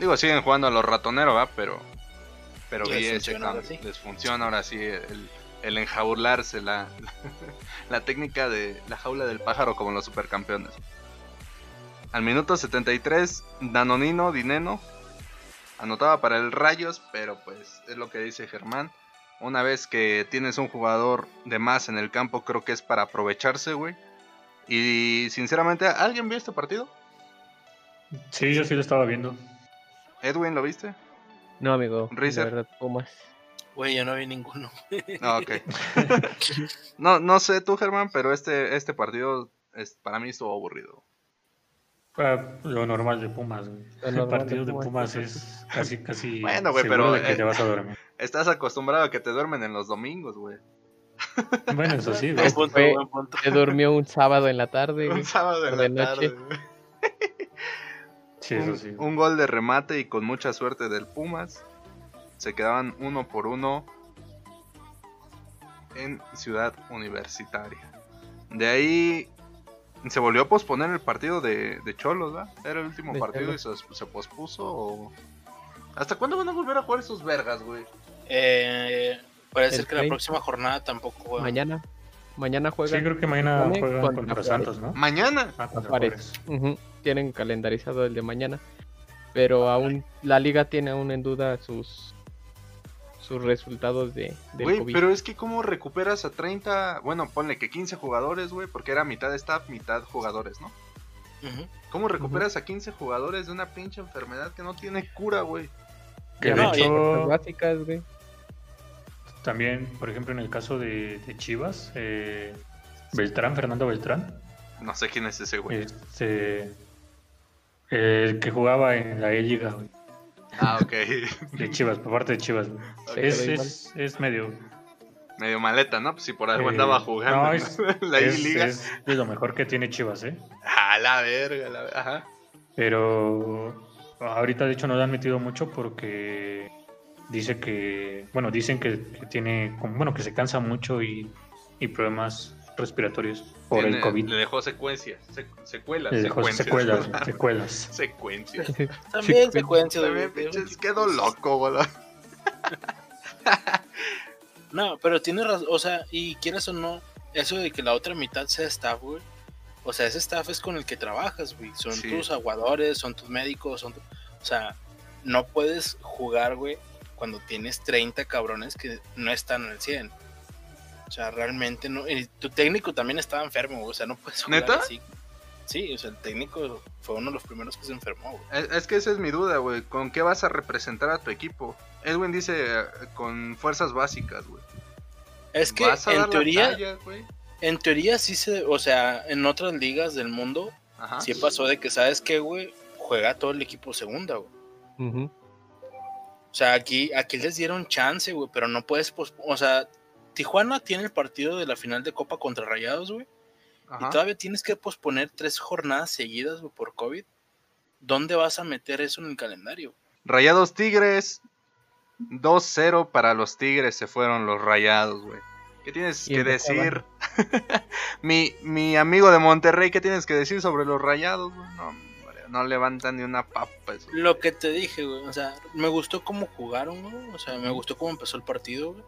B: Digo, siguen jugando a los ratoneros, ¿va? Pero, pero
C: Les
B: vi ese cambio,
C: sí.
B: les funciona ahora sí el, el enjaularse, la, la técnica de la jaula del pájaro como los supercampeones. Al minuto 73, Danonino, Dineno, anotaba para el Rayos, pero pues es lo que dice Germán. Una vez que tienes un jugador de más en el campo, creo que es para aprovecharse, güey. Y sinceramente, ¿alguien vio este partido?
E: Sí, yo sí lo estaba viendo.
B: Edwin, ¿lo viste?
D: No, amigo.
B: Rizer.
D: La verdad, Pumas.
C: Güey, yo no vi ninguno.
B: Ah, ok. no, no sé tú, Germán, pero este, este partido es, para mí estuvo aburrido.
E: Ah, Lo normal de Pumas, güey. El partido
D: de
E: de
D: Pumas.
E: Es casi, casi.
B: Bueno, güey,
E: seguro
B: pero,
E: de que
B: eh,
E: te vas a dormir.
B: Estás acostumbrado a que te duermen en los domingos, güey.
E: Bueno, eso sí, güey.
D: Este
C: punto,
D: fue-
C: buen punto.
D: Se durmió un sábado en la tarde.
B: Un sábado en la
D: noche.
B: tarde, güey.
E: Sí, eso
B: un,
E: sí.
B: un gol de remate y con mucha suerte del Pumas. Se quedaban uno por uno en Ciudad Universitaria. De ahí se volvió a posponer el partido de, de Cholos, ¿verdad? Era el último
D: De
B: partido y se, se pospuso. o- ¿Hasta cuándo van a volver a jugar esos vergas, güey?
C: Eh, parece
D: El
C: que la
D: 30.
C: próxima jornada tampoco juega.
D: Mañana. Mañana
E: Sí,
D: juegan.
E: creo que mañana juegan
D: contra.
E: Santos, ¿no?
B: Mañana.
E: Ah, contra
D: Juárez. Tienen calendarizado el de mañana. Pero aún la liga tiene aún en duda sus sus resultados de del
B: Güey,
D: COVID.
B: pero es que cómo recuperas a 30, bueno, ponle que 15 jugadores, güey, porque era mitad staff, mitad jugadores, ¿no? ¿Cómo recuperas a 15 jugadores de una pinche enfermedad que no tiene cura, güey?
E: Que de
C: no,
E: hecho,
D: básicas, güey.
E: también, por ejemplo, en el caso de, de Chivas, eh, Beltrán, Fernando Beltrán,
B: No sé quién es ese güey.
E: este, el que jugaba en la E-Liga güey,
B: Ah, ok.
E: de Chivas, por parte de Chivas. es, es, es medio.
B: Medio maleta, ¿no? Pues si por algo
E: eh,
B: andaba jugando.
E: no,
B: ¿no?
E: es,
B: la
E: es-
B: I-Liga.
E: es de lo mejor que tiene Chivas, ¿eh?
B: A la verga, la verga. Ajá.
E: Pero ahorita de hecho no le han metido mucho porque dice que, bueno, dicen que, que tiene, bueno, que se cansa mucho y, y problemas respiratorios por
B: Tiene-
E: el COVID.
B: Le dejó secuencias. sec- secuelas.
E: Le dejó
B: secuencias.
E: secuelas, secuelas.
B: Secuencias.
C: También
D: Sí,
C: secuencia
B: También, pinches, quedó loco, boludo.
C: No, pero tiene razón, o sea, y quieras o no, eso de que la otra mitad sea staff, güey. O sea, ese staff es con el que trabajas, güey. Son
B: Sí.
C: tus aguadores, son tus médicos, son tu- O sea, no puedes jugar, güey, cuando tienes 30 cabrones que no están al 100. O sea, realmente no. Y tu técnico también estaba enfermo, güey. O sea, no puedes jugar
B: ¿Neta?
C: así. Sí, o sea, el técnico fue uno de los primeros que se enfermó, güey.
B: Es, es que esa es mi duda, güey. ¿Con qué vas a representar a tu equipo? Edwin dice con fuerzas básicas, güey.
C: Es que
B: ¿Vas a dar
C: en
B: la
C: teoría,
B: talla, güey?
C: en teoría sí se, o sea, en otras ligas del mundo
B: Ajá.
C: sí pasó de que, ¿sabes qué, güey? Juega todo el equipo segunda, güey. O sea, aquí, aquí les dieron chance, güey, pero no puedes, pos- o sea, Tijuana tiene el partido de la final de Copa contra Rayados, güey,
B: Ajá.
C: y todavía tienes que posponer tres jornadas seguidas, güey, por COVID. ¿Dónde vas a meter eso en el calendario?
B: Rayados Tigres. 2-0 para los Tigres se fueron los Rayados, güey. ¿Qué tienes que decir? mi, mi amigo de Monterrey, ¿qué tienes que decir sobre los Rayados, güey? No, no levantan ni una papa. eso.
C: Lo que te dije, güey, o sea, me gustó cómo jugaron, güey, o sea, me gustó cómo empezó el partido, güey,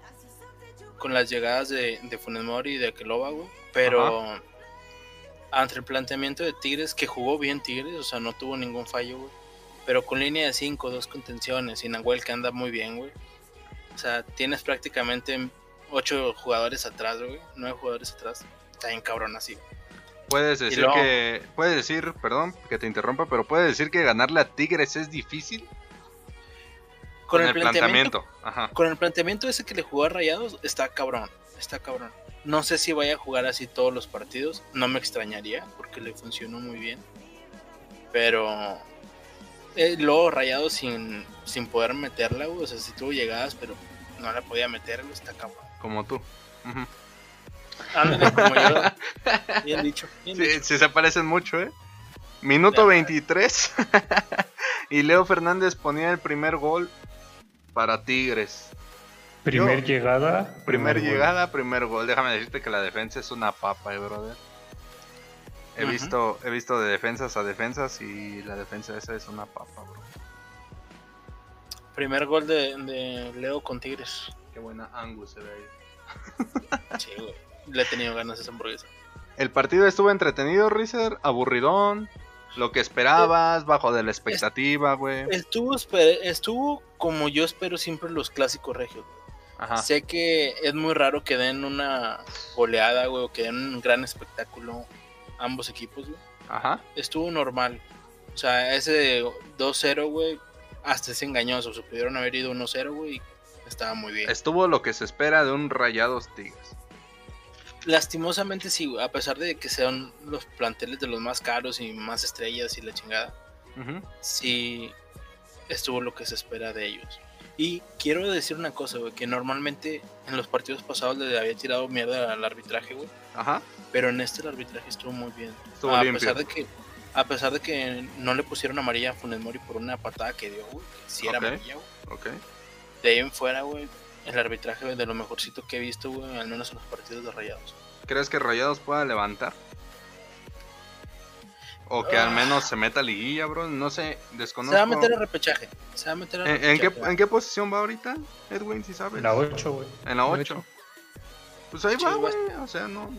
C: con las llegadas de, de Funes Mori y de Aqueloba, güey, pero ante el planteamiento de Tigres, que jugó bien Tigres, o sea, no tuvo ningún fallo, güey, pero con línea de 5, dos contenciones y Nahuel que anda muy bien, güey, o sea, tienes prácticamente 8 jugadores atrás, güey, 9 jugadores atrás, está bien cabrón así.
B: Puedes decir
C: luego-
B: que. Puedes decir, perdón que te interrumpa, pero puedes decir que ganarle a Tigres es difícil.
C: Con, el, planteamiento
B: Ajá.
C: con el planteamiento ese que le jugó a Rayados, está cabrón, está cabrón. No sé si vaya a jugar así todos los partidos, no me extrañaría, porque le funcionó muy bien. Pero eh, luego Rayados sin, sin poder meterla, o sea, sí tuvo llegadas, pero no la podía meter, está cabrón.
B: Como tú. Ujú.
C: Ándale, como yo. Bien dicho, bien
B: Sí,
C: dicho.
B: sí se parecen mucho, ¿eh? Minuto
C: Ya.
B: 23. y Leo Fernández ponía el primer gol para Tigres.
E: Primer
B: Yo-
E: llegada.
B: Primer llegada, primer gol. Déjame decirte que la defensa es una papa, eh, brother. He visto, he visto de defensas a defensas y la defensa esa es una papa, bro.
C: Primer gol de, de Leo con Tigres.
B: Qué buena Angus se ve ahí.
C: Sí, güey. Le he tenido ganas a esa hamburguesa.
B: El partido estuvo entretenido, Rizer, aburridón, lo que esperabas, bajo de la expectativa, güey.
C: Estuvo, estuvo como yo espero siempre los clásicos regios.
B: Ajá.
C: Sé que es muy raro que den una goleada, güey, o que den un gran espectáculo ambos equipos, güey.
B: Ajá.
C: Estuvo normal. O sea, ese 2-0, güey, hasta es engañoso. Se pudieron haber ido 1-0, güey, y estaba muy bien.
B: Estuvo lo que se espera de un Rayados Tigres.
C: Lastimosamente sí, güey, a pesar de que sean los planteles de los más caros y más estrellas y la chingada,
B: Ujú.
C: sí estuvo lo que se espera de ellos. Y quiero decir una cosa, güey, que normalmente en los partidos pasados le había tirado mierda al arbitraje, güey.
B: Ajá.
C: Pero en este el arbitraje estuvo muy bien.
B: Estuvo
C: a
B: limpio.
C: pesar de que a pesar de que no le pusieron amarilla a Funes Mori por una patada que dio, güey, que sí era
B: Ok.
C: amarilla, güey.
B: Ok.
C: De ahí en fuera, güey, el arbitraje de lo mejorcito que he visto, güey, al menos en los partidos de Rayados.
B: ¿Crees que Rayados pueda levantar? O que al menos se meta a liguilla, bro. No sé,
C: Se
B: desconozco.
C: va a meter a repechaje. Se va a meter a
B: ¿En, en qué,
C: repechaje.
B: en qué posición va ahorita, Edwin, si sabes?
E: La 8, güey.
B: En la
D: La
B: 8.
D: ocho.
B: Pues ahí va,
C: a
B: güey. O sea, no.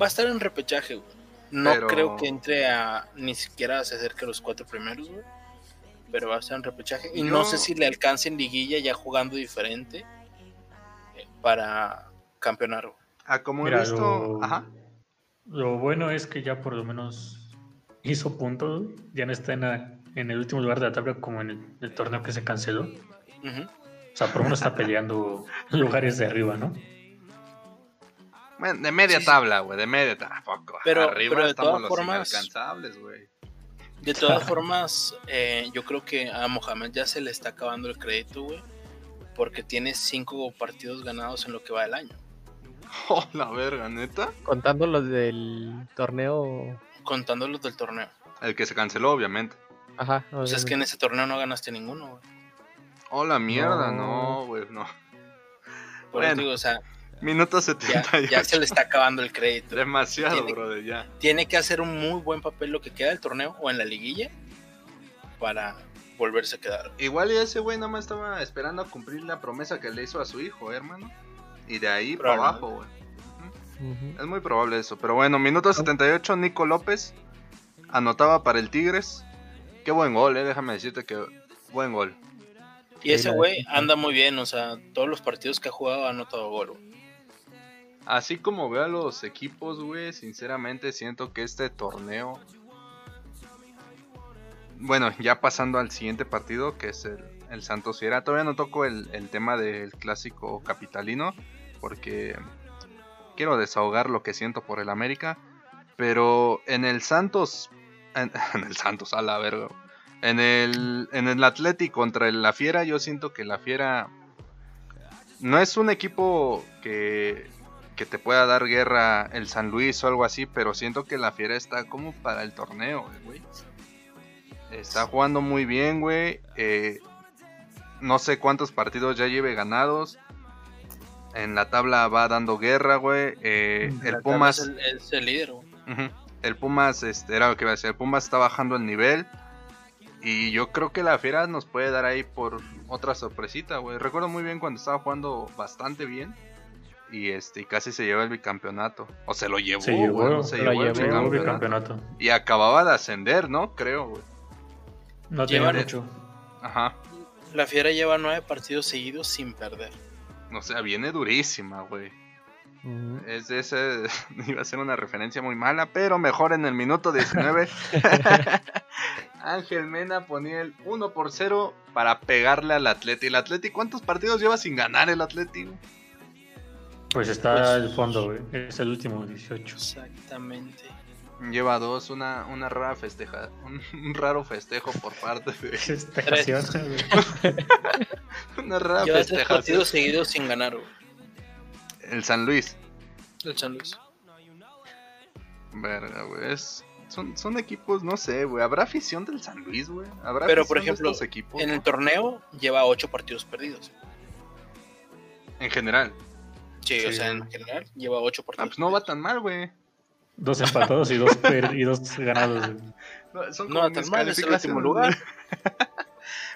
C: Va a estar en repechaje, güey. No
B: Pero-
C: creo que entre a ni siquiera se acerque a los cuatro primeros, güey. Pero va a estar en repechaje. Y no sé si le alcance en liguilla ya jugando diferente eh, para campeonar, güey.
B: Ah, como he visto.
E: lo,
B: Ajá.
E: lo bueno es que ya por lo menos hizo puntos. Ya no está en, la- en el último lugar de la tabla como en el, el torneo que se canceló. O sea, por lo menos está peleando lugares de arriba, ¿no?
B: Bueno, de media
C: Sí, sí.
B: tabla, güey, de media tampoco.
C: Pero-
B: Arriba
C: pero de
B: estamos
C: todas
B: los
C: formas-
B: inalcanzables, güey.
C: De todas formas, eh, yo creo que a Mohamed ya se le está acabando el crédito, güey. Porque tiene cinco partidos ganados en lo que va del año.
B: Oh, la verga, neta.
D: Contando los del torneo.
C: Contando los del torneo.
B: El que se canceló, obviamente.
D: Ajá. o
C: Pues
D: sea,
C: es que en ese torneo no ganaste ninguno, güey.
B: Oh, la mierda,
D: No.
B: güey, no.
C: Por eso
B: Bueno.
C: digo, o sea,
B: Minuto
C: ya,
B: 78.
C: ya se le está acabando el crédito.
B: Demasiado,
C: Tiene-
B: brother, ya.
C: Tiene que hacer un muy buen papel lo que queda del torneo o en la liguilla para volverse a quedar.
B: Igual y ese güey nada más estaba esperando a cumplir la promesa que le hizo a su hijo, eh, hermano. Y de ahí para abajo, güey. Es muy probable eso. Pero bueno, minuto 78, Nico López anotaba para el Tigres. Qué buen gol, eh. Déjame decirte que buen gol.
C: Y ese güey anda muy bien, o sea, todos los partidos que ha jugado ha anotado gol.
B: Así como veo a los equipos, güey, sinceramente siento que este torneo. Bueno, ya pasando al siguiente partido, que es el, el Santos Fiera. Todavía no toco el, el tema del clásico capitalino, porque quiero desahogar lo que siento por el América. Pero en el Santos. En, el Santos, a la verga. En el, en el Atlético contra La Fiera, yo siento que La Fiera. No es un equipo que, que te pueda dar guerra el San Luis o algo así, pero siento que la Fiera está como para el torneo, güey. Está jugando muy bien, güey. Eh, no sé cuántos partidos ya lleve ganados. En la tabla va dando guerra, güey. Eh, el Pumas...
C: Es el, es el líder, güey.
B: El Pumas, este, era lo que iba a decir. El Pumas está bajando el nivel. Y yo creo que la Fiera nos puede dar ahí por otra sorpresita, güey. Recuerdo muy bien cuando estaba jugando bastante bien. Y este, casi se llevó el bicampeonato. O se lo llevó,
E: Se
B: güey,
E: llevó,
B: no se llevó el
D: llevó.
B: Bicampeonato.
E: bicampeonato.
B: Y acababa de ascender, ¿no? Creo, güey.
E: No
C: Llevan-
E: mucho.
B: Ajá.
C: La Fiera lleva nueve partidos seguidos sin perder.
B: O sea, viene durísima, güey. Es ese. Iba a ser una referencia muy mala, pero mejor en el minuto 19. Ángel Mena ponía el 1 por 0 para pegarle al Atleti. ¿El Atleti cuántos partidos lleva sin ganar el Atleti?
E: Pues está
C: Pues-
E: el fondo, güey. Es el último 18.
C: Exactamente.
B: Lleva dos, una, una rara festeja, un, un raro festejo por parte de.
E: Güey.
B: Una rara
C: Lleva tres
B: festejación.
C: partidos seguidos sin ganar, güey.
B: El San Luis.
C: El San Luis.
B: Verga, güey. es- Son, son equipos, no sé, güey. ¿Habrá afición del San Luis, güey? ¿Habrá
C: Pero,
B: afición
C: por
B: de
C: ejemplo,
B: equipos,
C: En
B: no?
C: el torneo lleva ocho partidos perdidos.
B: En general.
C: Sí, o sea, en general lleva ocho
B: Ah,
C: partidos.
B: pues no va tan mal, güey.
E: Dos empatados y dos, per- y dos ganados.
B: No, Son
C: No
B: como
C: va tan mal, es el último lugar.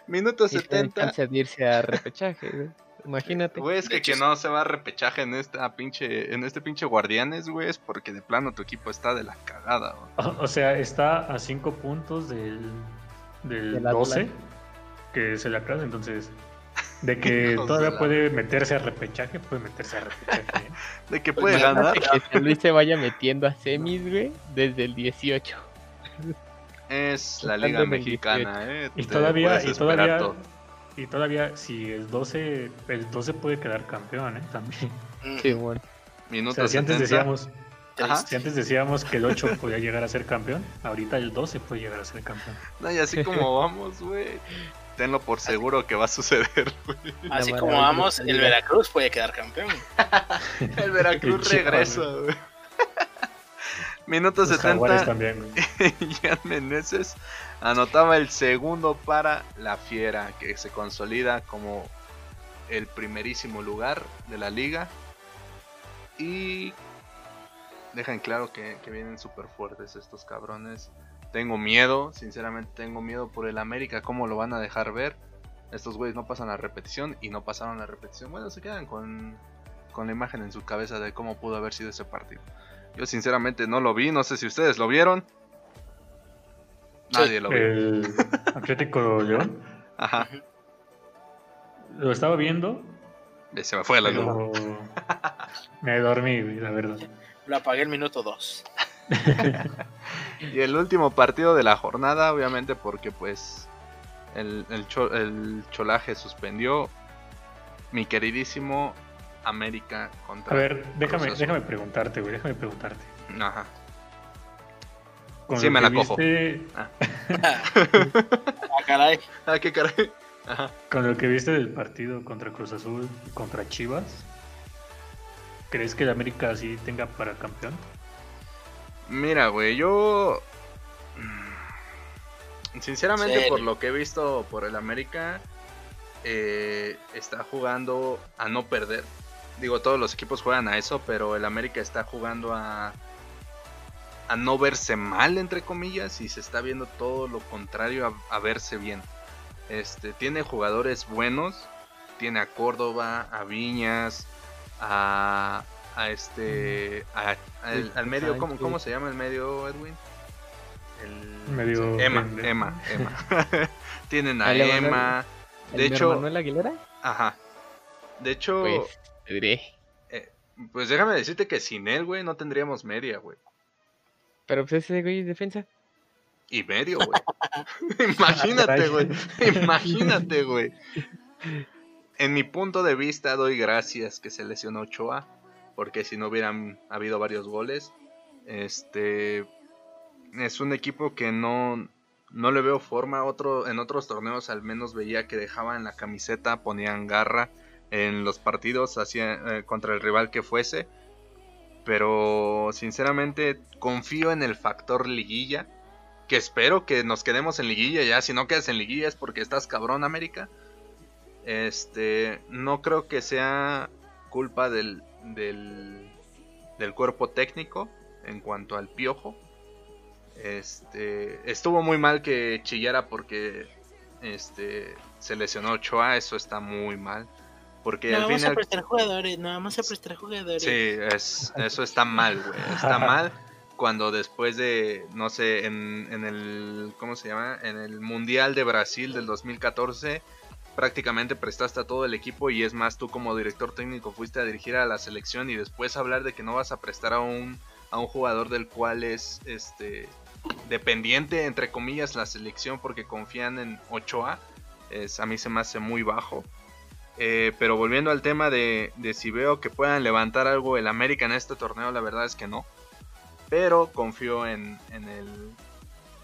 B: Minuto
D: Y tiene
B: 70.
D: chance de irse a repechaje, güey. Imagínate.
B: Güey, es que no se va a repechaje en esta pinche, en este pinche Guardianes, güey, es porque de plano tu equipo está de la cagada, güey.
E: O, o sea, está a cinco puntos del, del
D: Del
E: 12,
D: Atlas.
E: que se le acaba. Entonces, de que
B: Hijos de
E: todavía
B: la-
E: puede meterse a repechaje, puede meterse a repechaje. ¿eh?
B: De que
C: Pues
B: puede ganar.
D: Que San Luis se vaya metiendo a semis, güey, desde el 18.
B: Es la
D: Estando
B: Liga Mexicana, eh.
E: Y todavía, y todavía,
B: todo.
E: y todavía, si el 12, el 12 puede quedar campeón, ¿eh? También.
C: Mm,
D: Sí, bueno.
E: O
B: Minuto
E: sea, si antes
B: 70.
E: decíamos,
B: Ajá.
E: si antes decíamos que el 8 podía llegar a ser campeón, ahorita el 12 puede llegar a ser campeón.
B: No, y así como vamos, güey. Tenlo por seguro que va a suceder, güey.
C: Así como vamos, el. Veracruz puede quedar campeón.
B: El Veracruz regresa, güey. Minuto
E: Los jaguares
B: 70.
E: también.
B: Jan Meneses anotaba el segundo para la Fiera, que se consolida como el primerísimo lugar de la liga. Y dejan claro que, que vienen súper fuertes estos cabrones. Tengo miedo, sinceramente tengo miedo por el América, cómo lo van a dejar ver. Estos güeyes no pasan la repetición y no pasaron la repetición. Bueno, se quedan con, con la imagen en su cabeza de cómo pudo haber sido ese partido. Yo sinceramente no lo vi, no sé si ustedes lo vieron. Nadie lo vio.
E: El Atlético León.
B: Ajá,
E: Lo estaba viendo,
B: se me fue la luz.
E: me dormí, güey, la verdad.
C: Lo apagué el minuto 2.
B: Y el último partido de la jornada, obviamente porque pues el, el, cho- el cholaje suspendió. mi queridísimo América contra.
E: A ver, déjame, déjame preguntarte, güey, déjame preguntarte.
B: Ajá.
E: Con
B: Sí,
E: lo
B: me
E: que
B: la cojo.
E: viste-
C: Ah, caray.
B: Ah, qué caray. Ajá.
E: Con lo que viste del partido contra Cruz Azul y contra Chivas, ¿crees que el América sí tenga para campeón?
B: Mira, güey, yo. mm, Sinceramente, por lo que he visto por el América, eh, está jugando a no perder. Digo, todos los equipos juegan a eso, pero el América está jugando a. a no verse mal, entre comillas, y se está viendo todo lo contrario a, a verse bien. Este, tiene jugadores buenos, tiene a Córdoba, a Viñas, a, a este, a- al, al medio, ¿cómo. ¿cómo se llama el medio, Edwin? El
E: Medio
B: Emma,
E: pendejo.
B: Emma, Emma. Tienen a
D: Ahí le van a-
B: Emma.
D: ¿El
B: De
D: mi
B: hecho,
D: Manuel Aguilera?
B: ajá. De hecho,
D: Pues,
B: eh, pues déjame decirte que sin él, güey, no tendríamos media, güey.
D: Pero pues ese güey es defensa.
B: Y medio, güey. Imagínate, güey. Imagínate, güey. En mi punto de vista doy gracias que se lesionó Ochoa, porque si no hubieran habido varios goles, este es un equipo que no no le veo forma. Otro en otros torneos al menos veía que dejaban la camiseta, ponían garra en los partidos hacía, eh, contra el rival que fuese. Pero sinceramente confío en el factor liguilla que espero que nos quedemos en liguilla ya. Si no quedas en liguilla es porque estás cabrón, América. Este, no creo que sea culpa del, del, del cuerpo técnico en cuanto al piojo. Este, estuvo muy mal que chillara porque este se lesionó Ochoa, eso está muy mal. Porque
C: No,
B: al
C: vamos
B: final
C: a prestar jugadores, no, vamos a prestar jugadores.
B: Sí, es, eso está mal, güey. Está mal cuando después de, no sé, en, en el, ¿cómo se llama? En el Mundial de Brasil del 2014, prácticamente prestaste a todo el equipo y es más, tú como director técnico fuiste a dirigir a la selección y después hablar de que no vas a prestar a un, a un jugador del cual es, este, dependiente, entre comillas, la selección porque confían en Ochoa, es, a mí se me hace muy bajo. Eh, pero volviendo al tema de, de si veo que puedan levantar algo el América en este torneo, la verdad es que no. Pero confío en, en el,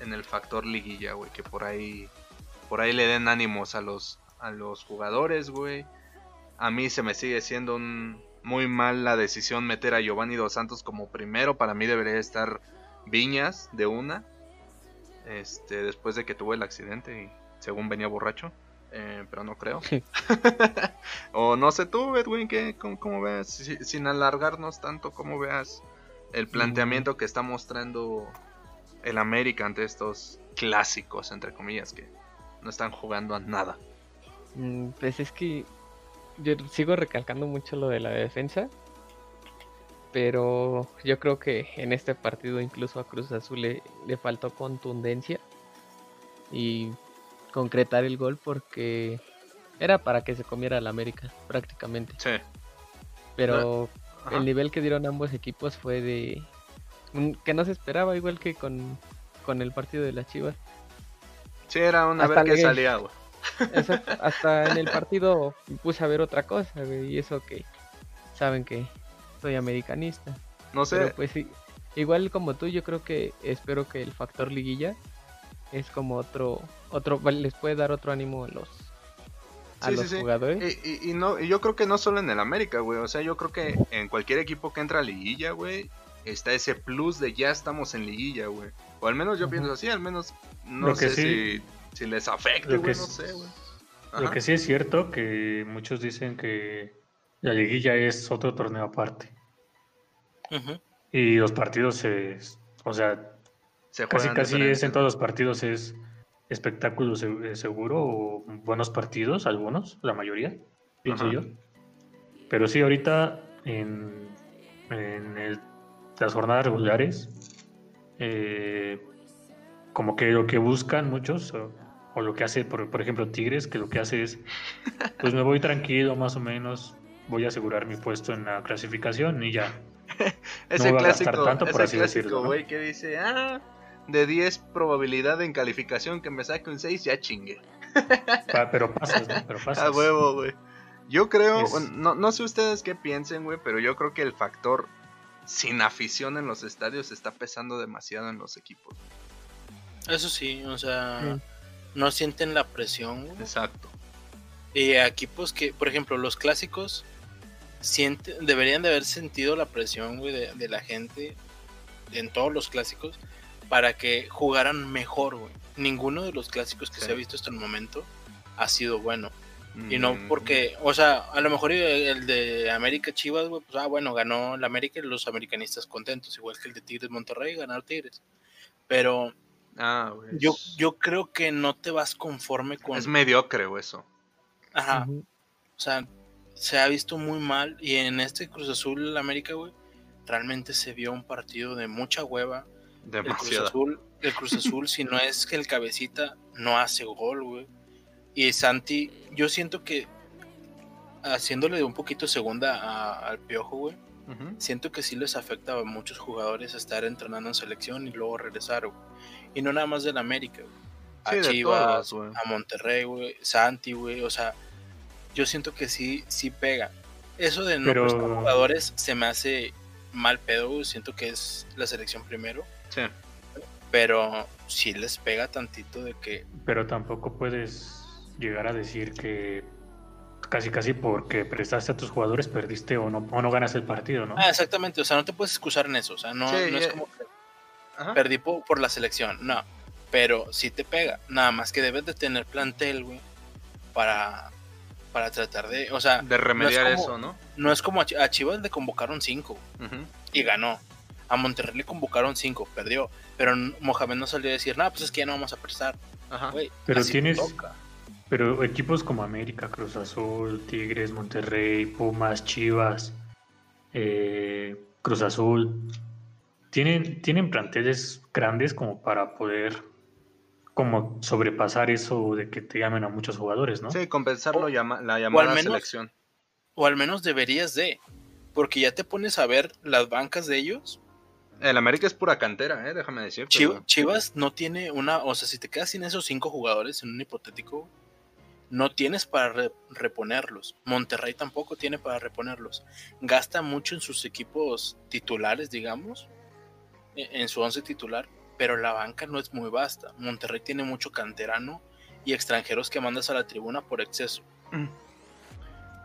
B: en el factor liguilla, güey, que por ahí, por ahí le den ánimos a los, a los jugadores, güey. A mí se me sigue siendo un, muy mal la decisión meter a Giovanni Dos Santos como primero. Para mí debería estar Viñas de una. Este, después de que tuvo el accidente y según venía borracho. Eh, pero no creo. o no sé tú, Edwin, que cómo, cómo veas, Si- sin alargarnos tanto, cómo veas el planteamiento que está mostrando el América ante estos clásicos, entre comillas, que no están jugando a nada.
D: Mm, Pues es que yo sigo recalcando mucho lo de la defensa. Pero yo creo que en este partido incluso a Cruz Azul le, le faltó contundencia y concretar el gol porque era para que se comiera la América prácticamente.
B: Sí.
D: Pero
B: Ajá.
D: el nivel que dieron ambos equipos fue de que no se esperaba igual que con, con el partido de las Chivas.
B: Sí, era una
D: Hasta
B: vez que salía, güey.
D: Eso, hasta en el partido me puse a ver otra cosa, güey, y eso que saben que soy americanista.
B: No sé,
D: Pero pues sí, igual como tú, yo creo que espero que el factor liguilla es como otro, otro, vale, les puede dar otro ánimo a los, a
B: Sí,
D: los
B: sí.
D: jugadores.
B: Y, y- y no, y yo creo que no solo en el América, güey. O sea, yo creo que en cualquier equipo que entra a liguilla, güey, está ese plus de ya estamos en liguilla, güey. O al menos yo pienso así, al menos no
E: Lo que
B: sé
E: sí-
B: si, si les afecte,
E: lo
B: güey,
E: que
B: no
E: es-
B: sé, güey.
E: Lo que sí es cierto que muchos dicen que la liguilla es otro torneo aparte. Y los partidos se, o sea,
B: Se
E: casi casi es en todos los partidos es espectáculo eh, seguro o buenos partidos, algunos, la mayoría, pienso
B: Ajá.
E: yo. Pero sí, ahorita en, en el- las jornadas regulares, eh, como que lo que buscan muchos, o, o lo que hace, por, por ejemplo, Tigres, que lo que hace es, pues me voy tranquilo más o menos, voy a asegurar mi puesto en la clasificación y ya.
B: Ese
E: va a gastar
B: clásico,
E: tanto, por así
B: clásico,
E: decirlo, ¿no?
B: güey, que dice, ah, de 10 probabilidad en calificación que me saque un 6, ya chingue.
E: Pero pasas, ¿no? Pero pasas.
B: A huevo, güey. Yo creo,
E: Es-
B: no, no sé ustedes qué piensen, güey, pero yo creo que el factor sin afición en los estadios está pesando demasiado en los equipos.
C: Eso sí, o sea,
D: Sí.
C: no sienten la presión. güey.
B: Exacto.
C: Y equipos que, por ejemplo, los clásicos siente, deberían de haber sentido la presión güey, de, de la gente en todos los clásicos para que jugaran mejor, güey. Ninguno de los clásicos que
B: Sí.
C: se ha visto hasta el momento ha sido bueno. Y no
B: Mm,
C: porque, o sea, a lo mejor el de América Chivas, güey, pues ah, bueno, ganó el América y los americanistas contentos, igual que el de Tigres Monterrey, ganar Tigres. Pero
B: Ah, güey.
C: yo, yo creo que no te vas conforme con.
B: Es mediocre, güey, eso.
C: Ajá. O sea, se ha visto muy mal. Y en este Cruz Azul América, güey, realmente se vio un partido de mucha hueva. El Cruz. Azul, el Cruz Azul, si no es que el cabecita no hace gol, güey. Y Santi, yo siento que haciéndole un poquito segunda a- al piojo, güey.
B: Ujú.
C: Siento que sí les afecta a muchos jugadores estar entrenando en selección y luego regresar, güey. Y no nada más del América, güey. A
B: Sí, de
C: Chivas,
B: güey.
C: a Monterrey, güey, Santi, güey, o sea, yo siento que sí, sí pega. Eso de no
E: Pero-
C: prestar jugadores se me hace mal pedo, güey, siento que es la selección primero,
B: Sí.
C: pero sí les pega tantito de que,
E: Pero tampoco puedes llegar a decir que casi casi porque prestaste a tus jugadores perdiste o no, o no ganas el partido, ¿no?
C: ah, exactamente, o sea, no te puedes excusar en eso, o sea, no,
B: Sí,
C: no es
B: eh,
C: como que
B: Ajá.
C: perdí po- por, la selección, no, pero sí te pega, nada más que debes de tener plantel, güey, para, para tratar de, o sea,
B: De remediar
C: no es como-
B: eso, ¿no?
C: no es como a, Chi- a Chivas le convocaron cinco, y ganó. A Monterrey le convocaron 5, perdió. Pero Mohamed no salió a decir, no, pues es que ya no vamos a prestar.
B: Ajá.
C: Güey,
E: Pero
C: así
E: tienes-
C: toca.
E: Pero equipos como América, Cruz Azul, Tigres, Monterrey, Pumas, Chivas, eh, Cruz Azul, tienen, tienen planteles grandes como para poder como sobrepasar eso de que te llamen a muchos jugadores, ¿no?
B: Sí, compensar
C: O-
B: llama- la llamada
C: menos-
B: selección.
C: O al menos deberías de. Porque ya te pones a ver las bancas de ellos.
B: El América es pura cantera, eh, déjame güey.
C: Chivas no tiene una. O sea, si te quedas sin esos cinco jugadores en un hipotético, no tienes para re- reponerlos. Monterrey tampoco tiene para reponerlos. Gasta mucho en sus equipos titulares, digamos, e- en su once titular, pero la banca no es muy vasta. Monterrey tiene mucho canterano y extranjeros que mandas a la tribuna por exceso.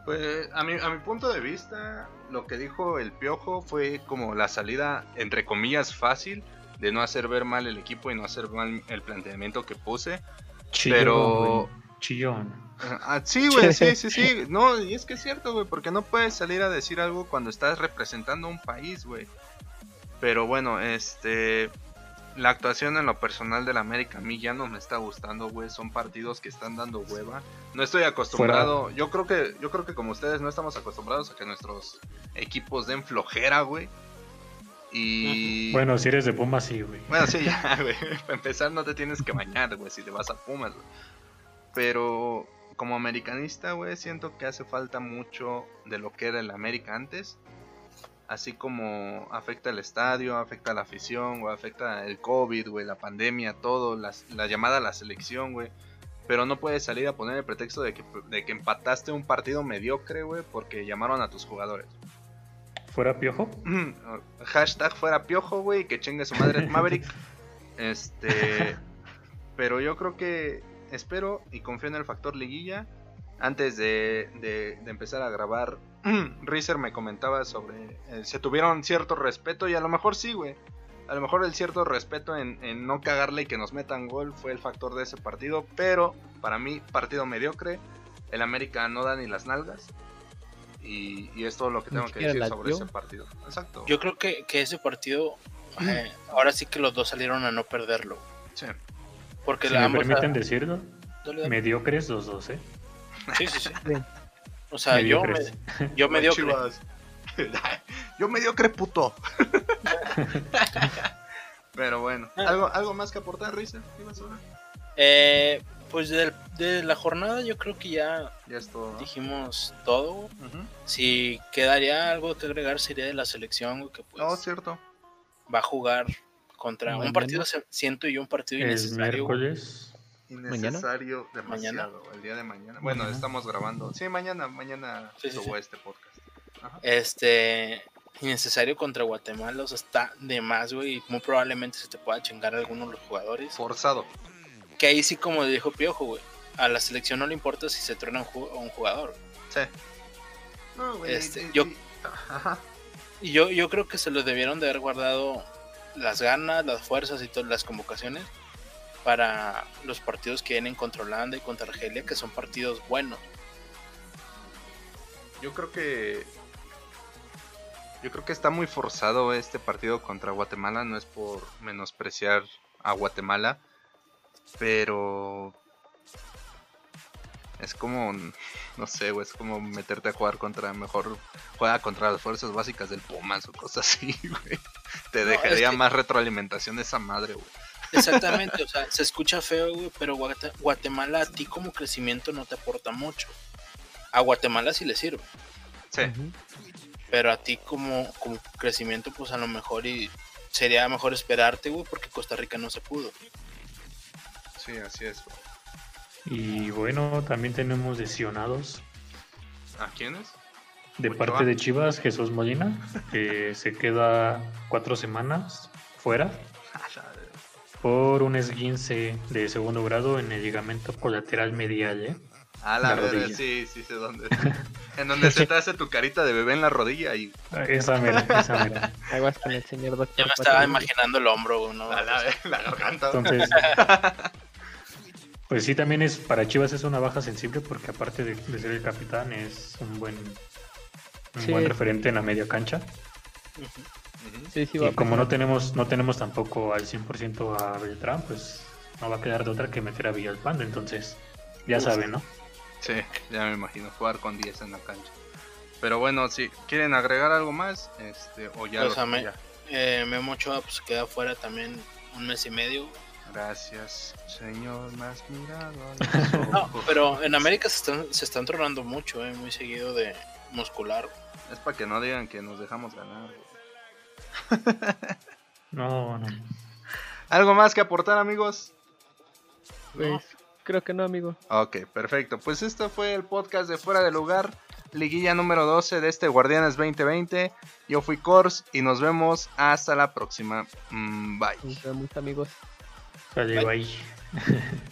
B: Pues a mi, a mi punto de vista, lo que dijo el Piojo fue como la salida, entre comillas, fácil de no hacer ver mal el equipo y no hacer mal el planteamiento que puse.
E: Chillón,
B: Pero-
E: güey, Chillón.
B: Ah, sí, güey, sí, sí, sí. No, y es que es cierto, güey, porque no puedes salir a decir algo cuando estás representando un país, güey. Pero bueno, este. La actuación en lo personal del América a mí ya no me está gustando, güey. Son partidos que están dando hueva. No estoy acostumbrado. Yo creo que, yo creo que como ustedes no estamos acostumbrados a que nuestros equipos den flojera, güey. Y.
E: Bueno, si eres de Pumas, sí, güey.
B: Bueno, sí, ya, güey. Para empezar, no te tienes que bañar, güey, si te vas a Pumas, güey. Pero como americanista, güey, siento que hace falta mucho de lo que era el América antes. Así como afecta el estadio, afecta la afición, güey, afecta el COVID, güey, la pandemia, todo, las- la llamada a la selección, güey. Pero no puedes salir a poner el pretexto de que, de que empataste un partido mediocre, güey, porque llamaron a tus jugadores.
E: ¿Fuera Piojo?
B: Hashtag fuera piojo, güey, que chingue su madre Maverick. Este. Pero yo creo que espero y confío en el factor liguilla. Antes de, de- de empezar a grabar, Reezer me comentaba sobre. eh, se tuvieron cierto respeto y a lo mejor sí, güey. A lo mejor el cierto respeto en, en no cagarle y que nos metan gol fue el factor de ese partido. Pero para mí, partido mediocre. El América no da ni las nalgas. Y, y es todo lo que tengo que decir sobre ese partido. Exacto.
C: Yo creo que, que ese partido, eh, ahora sí que los dos salieron a no perderlo.
B: Sí.
C: Porque
E: Si
C: la
E: me
C: ambos-
E: permiten decirlo,
C: Dale, dale.
E: mediocres los dos, ¿eh?
C: Sí, sí, sí. O sea, yo, me, yo mediocre.
B: Yo mediocre puto. Pero bueno. ¿algo, ¿algo más que aportar, Risa?
C: Eh, pues de la jornada yo creo que ya
B: Ya es todo. ¿no?
C: dijimos todo. Si quedaría algo que agregar sería de la selección, que pues
B: No, cierto.
C: va a jugar contra un
D: Mañana.
C: partido, siento yo un partido
E: El
C: innecesario. güey.
E: miércoles.
B: Innecesario demasiado. El día de mañana. Bueno,
E: Mañana.
B: estamos grabando. Sí, mañana, mañana
C: Sí, sí,
B: subo
C: sí.
B: este podcast. Ajá.
C: Este, innecesario contra Guatemala, o sea, está de más, güey, y muy probablemente se te pueda chingar alguno de los jugadores.
B: Forzado.
C: Que ahí sí, como dijo Piojo, güey, a la selección no le importa si se truena un, ju- un jugador.
B: Sí. No, güey.
C: Este,
B: y- y-
C: yo-
B: y- Ajá.
C: Y yo, yo creo que se lo debieron de haber guardado las ganas, las fuerzas y todas las convocaciones para los partidos que vienen contra Holanda y contra Argelia, que son partidos buenos.
B: Yo creo que. Yo creo que está muy forzado este partido contra Guatemala. No es por menospreciar a Guatemala. Pero. Es como. No sé, güey. Es como meterte a jugar contra. Mejor juega contra las fuerzas básicas del Pumas o cosas así, güey. Te
C: No,
B: dejaría
C: es que-
B: más retroalimentación esa madre, güey.
C: Exactamente, o sea, se escucha feo, güey, pero Guate- Guatemala a ti como crecimiento no te aporta mucho. A Guatemala sí le sirve,
B: Sí.
C: Pero a ti como, como crecimiento, pues a lo mejor y sería mejor esperarte, güey, porque Costa Rica no se pudo.
B: Sí, así es, güey.
E: Y bueno, también tenemos lesionados
B: ¿A quiénes?
E: de
B: Ochoa.
E: parte de Chivas, Jesús Molina, que se queda cuatro semanas fuera por un esguince de segundo grado en el ligamento colateral medial. ¿eh?
B: A la,
E: La
B: sí, sí sé dónde. en donde se te hace tu carita de bebé en la rodilla y
E: Esa mera, esa mera.
D: Aguas con el señor doctor.
C: Ya me estaba imaginando el hombro, ¿no?
B: la, la, la garganta.
E: Entonces, pues sí, también es para Chivas es una baja sensible porque aparte de, de ser el capitán es un buen, un
D: Sí.
E: buen referente en la media cancha.
D: Sí, sí,
E: Y
D: a
E: como no tenemos no tenemos tampoco al 100% a Beltrán, pues no va a quedar de otra que meter a Villalpando. Entonces, ya
C: Uf.
E: saben, ¿no?
B: Sí, ya me imagino jugar con 10 en la cancha. Pero bueno, si quieren agregar algo más, este, o ya
C: Pues
B: lo-
C: a mí-
B: ya.
C: Eh, Memo Ochoa pues queda fuera también un mes y medio.
B: Gracias, señor más mirado.
C: No, pero en América se están, se están tronando mucho, eh, muy seguido de muscular.
B: Es para que no digan que nos dejamos ganar.
E: No, no.
B: ¿Algo más que aportar, amigos?
D: Pues, creo que no, amigo.
B: Ok, perfecto. Pues este fue el podcast de Fuera de Lugar, liguilla número 12 de este Guardianes 2020. Yo fui Kors y nos vemos hasta la próxima. Mm, bye.
D: Nos vemos, amigos.
E: Sale, bye.